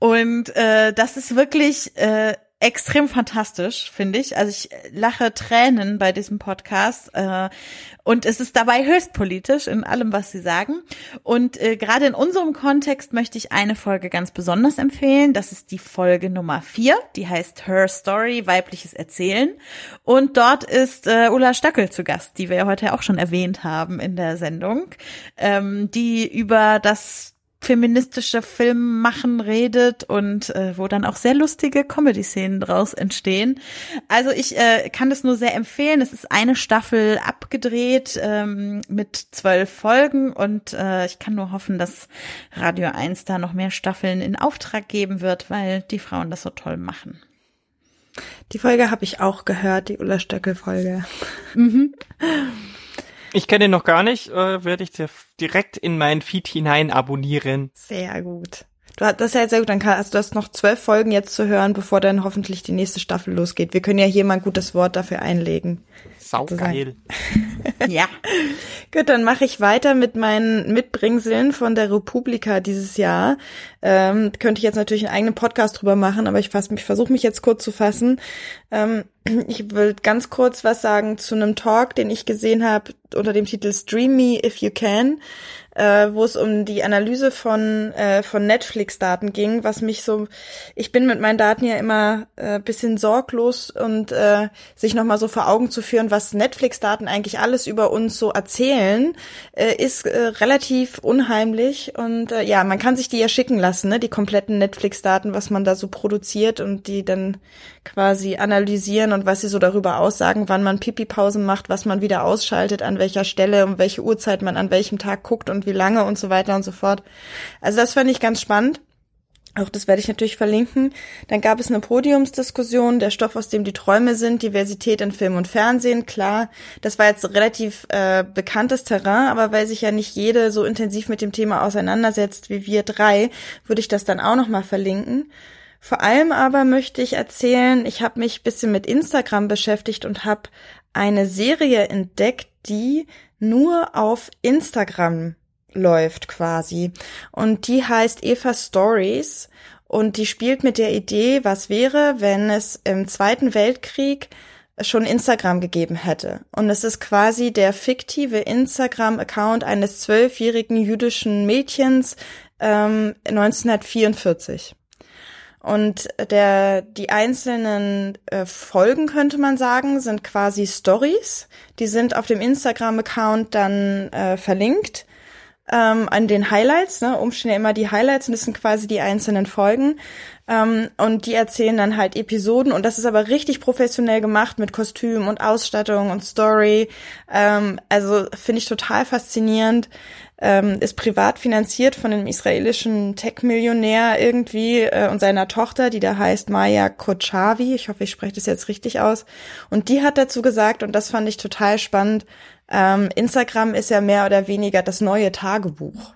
Und äh, das ist wirklich äh, extrem fantastisch, finde ich. Also ich lache Tränen bei diesem Podcast äh, und es ist dabei höchst politisch in allem, was sie sagen. Und äh, gerade in unserem Kontext möchte ich eine Folge ganz besonders empfehlen. Das ist die Folge Nummer vier, die heißt Her Story, weibliches Erzählen. Und dort ist äh, Ulla Stöckel zu Gast, die wir ja heute auch schon erwähnt haben in der Sendung, ähm, die über das feministische Film machen redet und äh, wo dann auch sehr lustige Comedy-Szenen draus entstehen. Also ich äh, kann das nur sehr empfehlen. Es ist eine Staffel abgedreht ähm, mit zwölf Folgen und äh, ich kann nur hoffen, dass Radio 1 da noch mehr Staffeln in Auftrag geben wird, weil die Frauen das so toll machen. Die Folge habe ich auch gehört, die Ulla Stöckel-Folge. Mhm. Ich kenne den noch gar nicht, äh, werde ich direkt in meinen Feed hinein abonnieren. Sehr gut. Du hast das ist ja sehr gut, dann kannst also du hast noch zwölf Folgen jetzt zu hören, bevor dann hoffentlich die nächste Staffel losgeht. Wir können ja hier mal ein gutes Wort dafür einlegen. Saugeil. ja. Gut, dann mache ich weiter mit meinen Mitbringseln von der Republika dieses Jahr. Ähm, könnte ich jetzt natürlich einen eigenen Podcast drüber machen, aber ich, fass, ich versuche mich jetzt kurz zu fassen. Ähm, ich will ganz kurz was sagen zu einem Talk, den ich gesehen habe unter dem Titel Stream Me If You Can äh, wo es um die Analyse von, äh, von Netflix-Daten ging, was mich so, ich bin mit meinen Daten ja immer äh, bisschen sorglos und äh, sich nochmal so vor Augen zu führen, was Netflix-Daten eigentlich alles über uns so erzählen, äh, ist äh, relativ unheimlich und äh, ja, man kann sich die ja schicken lassen, ne, die kompletten Netflix-Daten, was man da so produziert und die dann quasi analysieren und was sie so darüber aussagen, wann man Pipi-Pausen macht, was man wieder ausschaltet, an welcher Stelle, um welche Uhrzeit man an welchem Tag guckt und wie lange und so weiter und so fort. Also das fand ich ganz spannend. Auch das werde ich natürlich verlinken. Dann gab es eine Podiumsdiskussion, der Stoff, aus dem die Träume sind, Diversität in Film und Fernsehen. Klar, das war jetzt relativ äh, bekanntes Terrain, aber weil sich ja nicht jede so intensiv mit dem Thema auseinandersetzt wie wir drei, würde ich das dann auch nochmal verlinken. Vor allem aber möchte ich erzählen, ich habe mich bisschen mit Instagram beschäftigt und habe eine Serie entdeckt, die nur auf Instagram läuft quasi. Und die heißt Eva Stories und die spielt mit der Idee, was wäre, wenn es im Zweiten Weltkrieg schon Instagram gegeben hätte. Und es ist quasi der fiktive Instagram-Account eines zwölfjährigen jüdischen Mädchens ähm, 1944. Und der, die einzelnen äh, Folgen, könnte man sagen, sind quasi Stories. Die sind auf dem Instagram-Account dann äh, verlinkt ähm, an den Highlights, ne, umstehen ja immer die Highlights und das sind quasi die einzelnen Folgen. Ähm, und die erzählen dann halt Episoden und das ist aber richtig professionell gemacht mit Kostüm und Ausstattung und Story. Ähm, also finde ich total faszinierend. Ähm, ist privat finanziert von einem israelischen Tech-Millionär irgendwie äh, und seiner Tochter, die da heißt Maya Kochavi. Ich hoffe, ich spreche das jetzt richtig aus. Und die hat dazu gesagt, und das fand ich total spannend, ähm, Instagram ist ja mehr oder weniger das neue Tagebuch.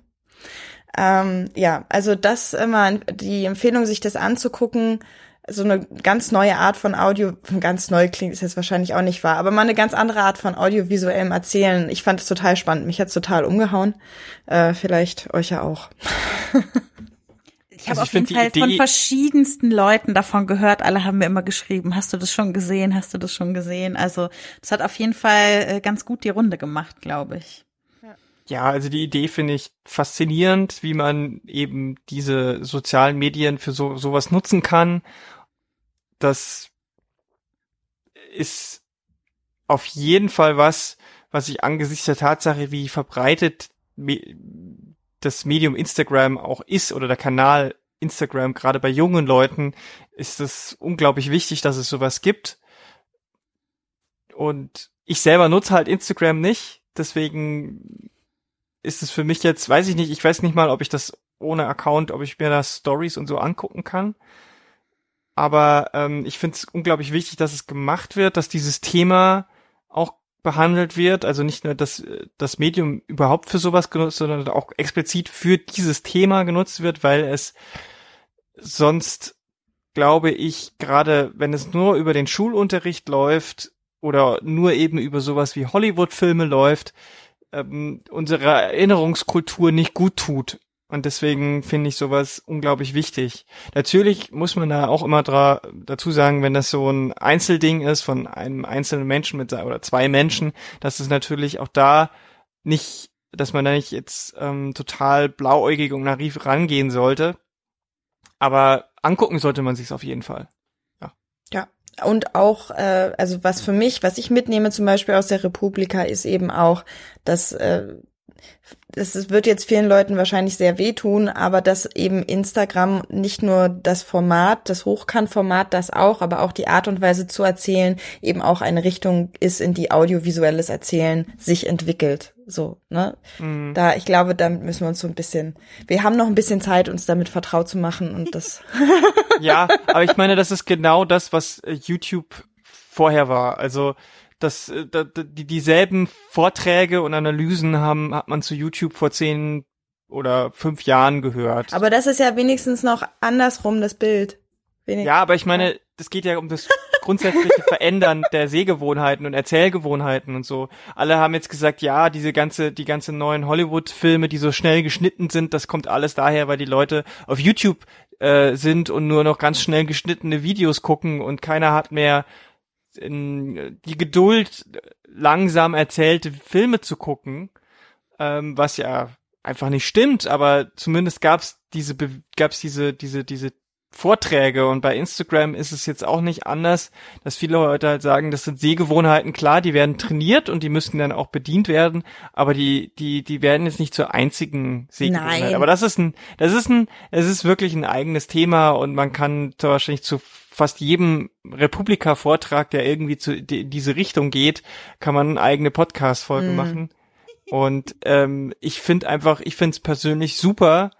Ähm, ja, also das immer die Empfehlung, sich das anzugucken, so eine ganz neue Art von Audio, ganz neu klingt ist jetzt wahrscheinlich auch nicht wahr, aber mal eine ganz andere Art von audiovisuellem Erzählen. Ich fand es total spannend, mich hat's total umgehauen. Äh, vielleicht euch ja auch. Ich habe also auf jeden Fall Idee von verschiedensten Leuten davon gehört. Alle haben mir immer geschrieben, hast du das schon gesehen? Hast du das schon gesehen? Also das hat auf jeden Fall äh, ganz gut die Runde gemacht, glaube ich. Ja, also die Idee finde ich faszinierend, wie man eben diese sozialen Medien für so sowas nutzen kann. Das ist auf jeden Fall was, was ich angesichts der Tatsache, wie verbreitet das Medium Instagram auch ist oder der Kanal Instagram, gerade bei jungen Leuten, ist es unglaublich wichtig, dass es sowas gibt. Und ich selber nutze halt Instagram nicht, deswegen ist es für mich jetzt, weiß ich nicht, ich weiß nicht mal, ob ich das ohne Account, ob ich mir da Stories und so angucken kann. Aber ähm, ich finde es unglaublich wichtig, dass es gemacht wird, dass dieses Thema auch behandelt wird, also nicht nur das, das Medium überhaupt für sowas genutzt, sondern auch explizit für dieses Thema genutzt wird, weil es sonst, glaube ich, gerade wenn es nur über den Schulunterricht läuft oder nur eben über sowas wie Hollywood-Filme läuft, ähm, unsere Erinnerungskultur nicht gut tut. Und deswegen finde ich sowas unglaublich wichtig. Natürlich muss man da auch immer dra dazu sagen, wenn das so ein Einzelding ist von einem einzelnen Menschen mit oder zwei Menschen, dass es natürlich auch da nicht, dass man da nicht jetzt ähm, total blauäugig und naiv rangehen sollte. Aber angucken sollte man sich auf jeden Fall. Ja. Ja. Und auch, äh, also was für mich, was ich mitnehme zum Beispiel aus der Republika, ist eben auch, dass äh, es wird jetzt vielen Leuten wahrscheinlich sehr wehtun, aber dass eben Instagram nicht nur das Format, das Hochkantformat, das auch, aber auch die Art und Weise zu erzählen, eben auch eine Richtung ist, in die audiovisuelles Erzählen sich entwickelt. So, ne? Mhm. Da, ich glaube, da müssen wir uns so ein bisschen, wir haben noch ein bisschen Zeit, uns damit vertraut zu machen und das. ja, aber ich meine, das ist genau das, was YouTube vorher war. Also, das, äh, das, die, dieselben Vorträge und Analysen haben, hat man zu YouTube vor zehn oder fünf Jahren gehört. Aber das ist ja wenigstens noch andersrum, das Bild. Wenig ja, aber ich meine, das geht ja um das grundsätzliche Verändern der Sehgewohnheiten und Erzählgewohnheiten und so. Alle haben jetzt gesagt, ja, diese ganze, die ganze neuen Hollywood-Filme, die so schnell geschnitten sind, das kommt alles daher, weil die Leute auf YouTube äh, sind und nur noch ganz schnell geschnittene Videos gucken und keiner hat mehr in die Geduld, langsam erzählte Filme zu gucken, ähm, was ja einfach nicht stimmt, aber zumindest gab's diese gab's diese diese diese Vorträge und bei Instagram ist es jetzt auch nicht anders, dass viele Leute halt sagen, das sind Sehgewohnheiten, klar, die werden trainiert und die müssten dann auch bedient werden, aber die, die, die werden jetzt nicht zur einzigen Sehgewohnheit. Nein. Aber das ist ein, das ist ein, es ist wirklich ein eigenes Thema und man kann wahrscheinlich zu fast jedem Republika-Vortrag, der irgendwie zu die, diese Richtung geht, kann man eine eigene Podcast-Folge mm. machen. Und ähm, ich finde einfach, ich finde es persönlich super,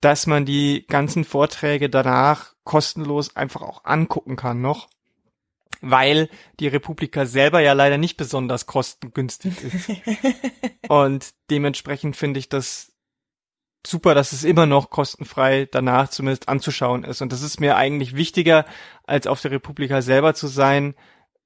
dass man die ganzen Vorträge danach kostenlos einfach auch angucken kann noch, weil die Republika selber ja leider nicht besonders kostengünstig ist. Und dementsprechend finde ich das super, dass es immer noch kostenfrei danach zumindest anzuschauen ist. Und das ist mir eigentlich wichtiger, als auf der Republika selber zu sein,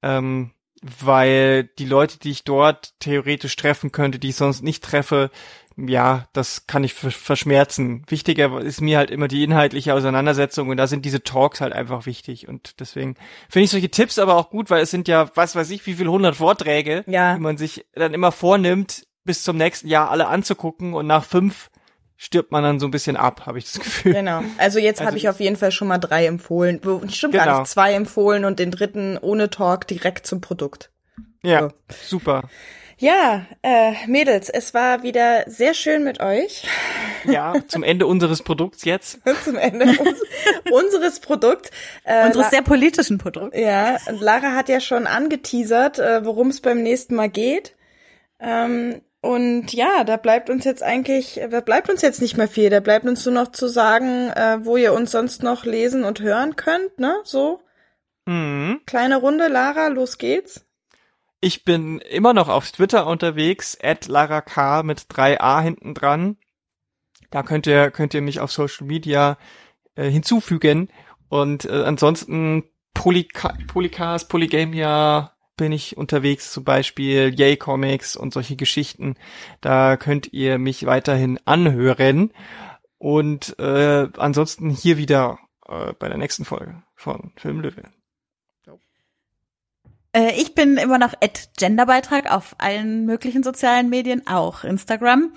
ähm, weil die Leute, die ich dort theoretisch treffen könnte, die ich sonst nicht treffe, ja, das kann ich verschmerzen. Wichtiger ist mir halt immer die inhaltliche Auseinandersetzung und da sind diese Talks halt einfach wichtig und deswegen finde ich solche Tipps aber auch gut, weil es sind ja, was weiß ich, wie viel hundert Vorträge, ja. die man sich dann immer vornimmt, bis zum nächsten Jahr alle anzugucken und nach fünf stirbt man dann so ein bisschen ab, habe ich das Gefühl. Genau. Also jetzt also habe ich auf jeden Fall schon mal drei empfohlen. Stimmt genau. gar nicht, zwei empfohlen und den dritten ohne Talk direkt zum Produkt. Ja, so. super. Ja, äh, Mädels, es war wieder sehr schön mit euch. Ja, zum Ende unseres Produkts jetzt. zum Ende uns unseres Produkts. Äh, unseres sehr politischen Produkts. Ja, und Lara hat ja schon angeteasert, äh, worum es beim nächsten Mal geht. Ähm, und ja, da bleibt uns jetzt eigentlich, da bleibt uns jetzt nicht mehr viel. Da bleibt uns nur noch zu sagen, äh, wo ihr uns sonst noch lesen und hören könnt, ne? So. Mhm. Kleine Runde, Lara, los geht's. Ich bin immer noch auf Twitter unterwegs, at Lara K mit 3a hinten dran. Da könnt ihr, könnt ihr mich auf Social Media äh, hinzufügen. Und äh, ansonsten Polyca Polycast, Polygamia, bin ich unterwegs, zum Beispiel Yay Comics und solche Geschichten. Da könnt ihr mich weiterhin anhören. Und äh, ansonsten hier wieder äh, bei der nächsten Folge von Filmlöwe. Äh, ich bin immer noch at Genderbeitrag auf allen möglichen sozialen Medien, auch Instagram.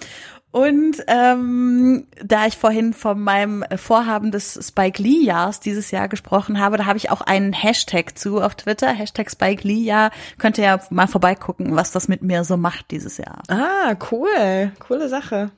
Und ähm, da ich vorhin von meinem Vorhaben des Spike Lee-Jahrs dieses Jahr gesprochen habe, da habe ich auch einen Hashtag zu auf Twitter, Hashtag Spike Lee-Jahr. Könnt ihr ja mal vorbeigucken, was das mit mir so macht dieses Jahr. Ah, cool. Coole Sache.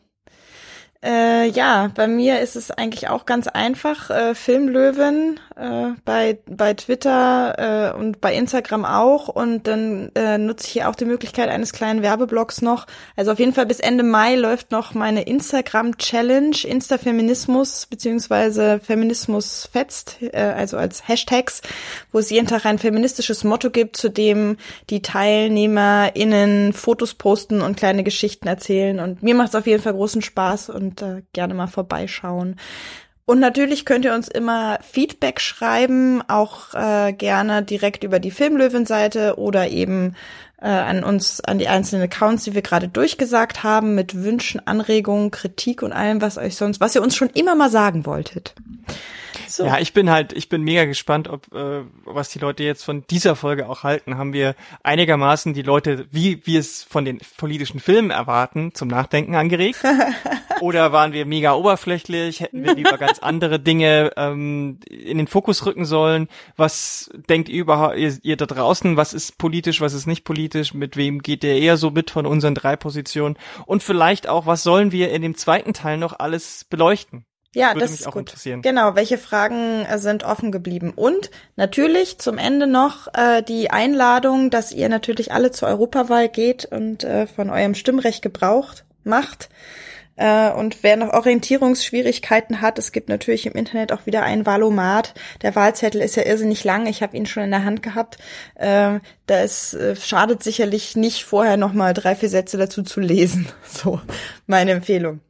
Äh, ja, bei mir ist es eigentlich auch ganz einfach. Äh, Filmlöwen äh, bei bei Twitter äh, und bei Instagram auch. Und dann äh, nutze ich hier auch die Möglichkeit eines kleinen Werbeblocks noch. Also auf jeden Fall bis Ende Mai läuft noch meine Instagram Challenge Instafeminismus beziehungsweise Feminismus fetzt, äh, also als Hashtags, wo es jeden Tag ein feministisches Motto gibt, zu dem die TeilnehmerInnen Fotos posten und kleine Geschichten erzählen. Und mir macht es auf jeden Fall großen Spaß und und äh, gerne mal vorbeischauen. Und natürlich könnt ihr uns immer Feedback schreiben, auch äh, gerne direkt über die Filmlöwen-Seite oder eben äh, an uns, an die einzelnen Accounts, die wir gerade durchgesagt haben, mit Wünschen, Anregungen, Kritik und allem, was euch sonst, was ihr uns schon immer mal sagen wolltet. So. Ja, ich bin halt, ich bin mega gespannt, ob äh, was die Leute jetzt von dieser Folge auch halten. Haben wir einigermaßen die Leute, wie wir es von den politischen Filmen erwarten, zum Nachdenken angeregt? Oder waren wir mega oberflächlich? Hätten wir lieber ganz andere Dinge ähm, in den Fokus rücken sollen? Was denkt ihr überhaupt, ihr, ihr da draußen, was ist politisch, was ist nicht politisch? Mit wem geht der eher so mit von unseren drei Positionen? Und vielleicht auch, was sollen wir in dem zweiten Teil noch alles beleuchten? Ja, Würde das ist gut. Genau, welche Fragen äh, sind offen geblieben? Und natürlich zum Ende noch äh, die Einladung, dass ihr natürlich alle zur Europawahl geht und äh, von eurem Stimmrecht gebraucht macht. Äh, und wer noch Orientierungsschwierigkeiten hat, es gibt natürlich im Internet auch wieder ein Valomat. Der Wahlzettel ist ja irrsinnig lang. Ich habe ihn schon in der Hand gehabt. Äh, da ist, äh, schadet sicherlich nicht, vorher noch mal drei, vier Sätze dazu zu lesen. So, meine Empfehlung.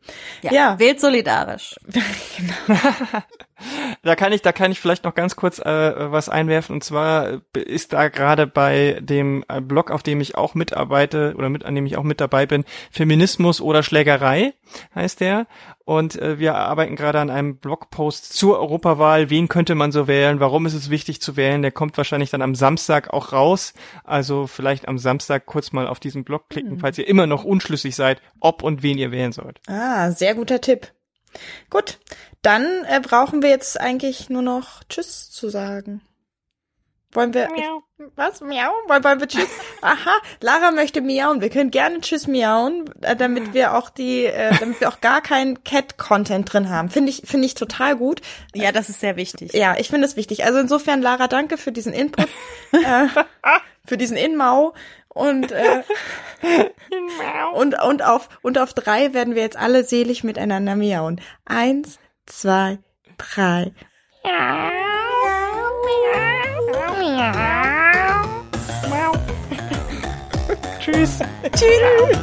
Ja, ja. wählt solidarisch. genau. Da kann ich, da kann ich vielleicht noch ganz kurz äh, was einwerfen. Und zwar ist da gerade bei dem äh, Blog, auf dem ich auch mitarbeite oder mit, an dem ich auch mit dabei bin, Feminismus oder Schlägerei heißt der. Und äh, wir arbeiten gerade an einem Blogpost zur Europawahl. Wen könnte man so wählen? Warum ist es wichtig zu wählen? Der kommt wahrscheinlich dann am Samstag auch raus. Also vielleicht am Samstag kurz mal auf diesen Blog klicken, mhm. falls ihr immer noch unschlüssig seid, ob und wen ihr wählen sollt. Ah, sehr guter Tipp. Gut, dann äh, brauchen wir jetzt eigentlich nur noch Tschüss zu sagen. Wollen wir. Miau. Was? Miau? Wollen, wollen wir Tschüss? Aha, Lara möchte miauen. Wir können gerne Tschüss miauen, äh, damit wir auch die, äh, damit wir auch gar keinen Cat-Content drin haben. Finde ich, finde ich total gut. Ja, das ist sehr wichtig. Ja, ich finde es wichtig. Also insofern, Lara, danke für diesen Input, äh, für diesen Inmau. Und, äh, und, und auf, und auf drei werden wir jetzt alle selig miteinander miauen. Eins, zwei, drei. Miau, miau, miau. Tschüss. Tschüss.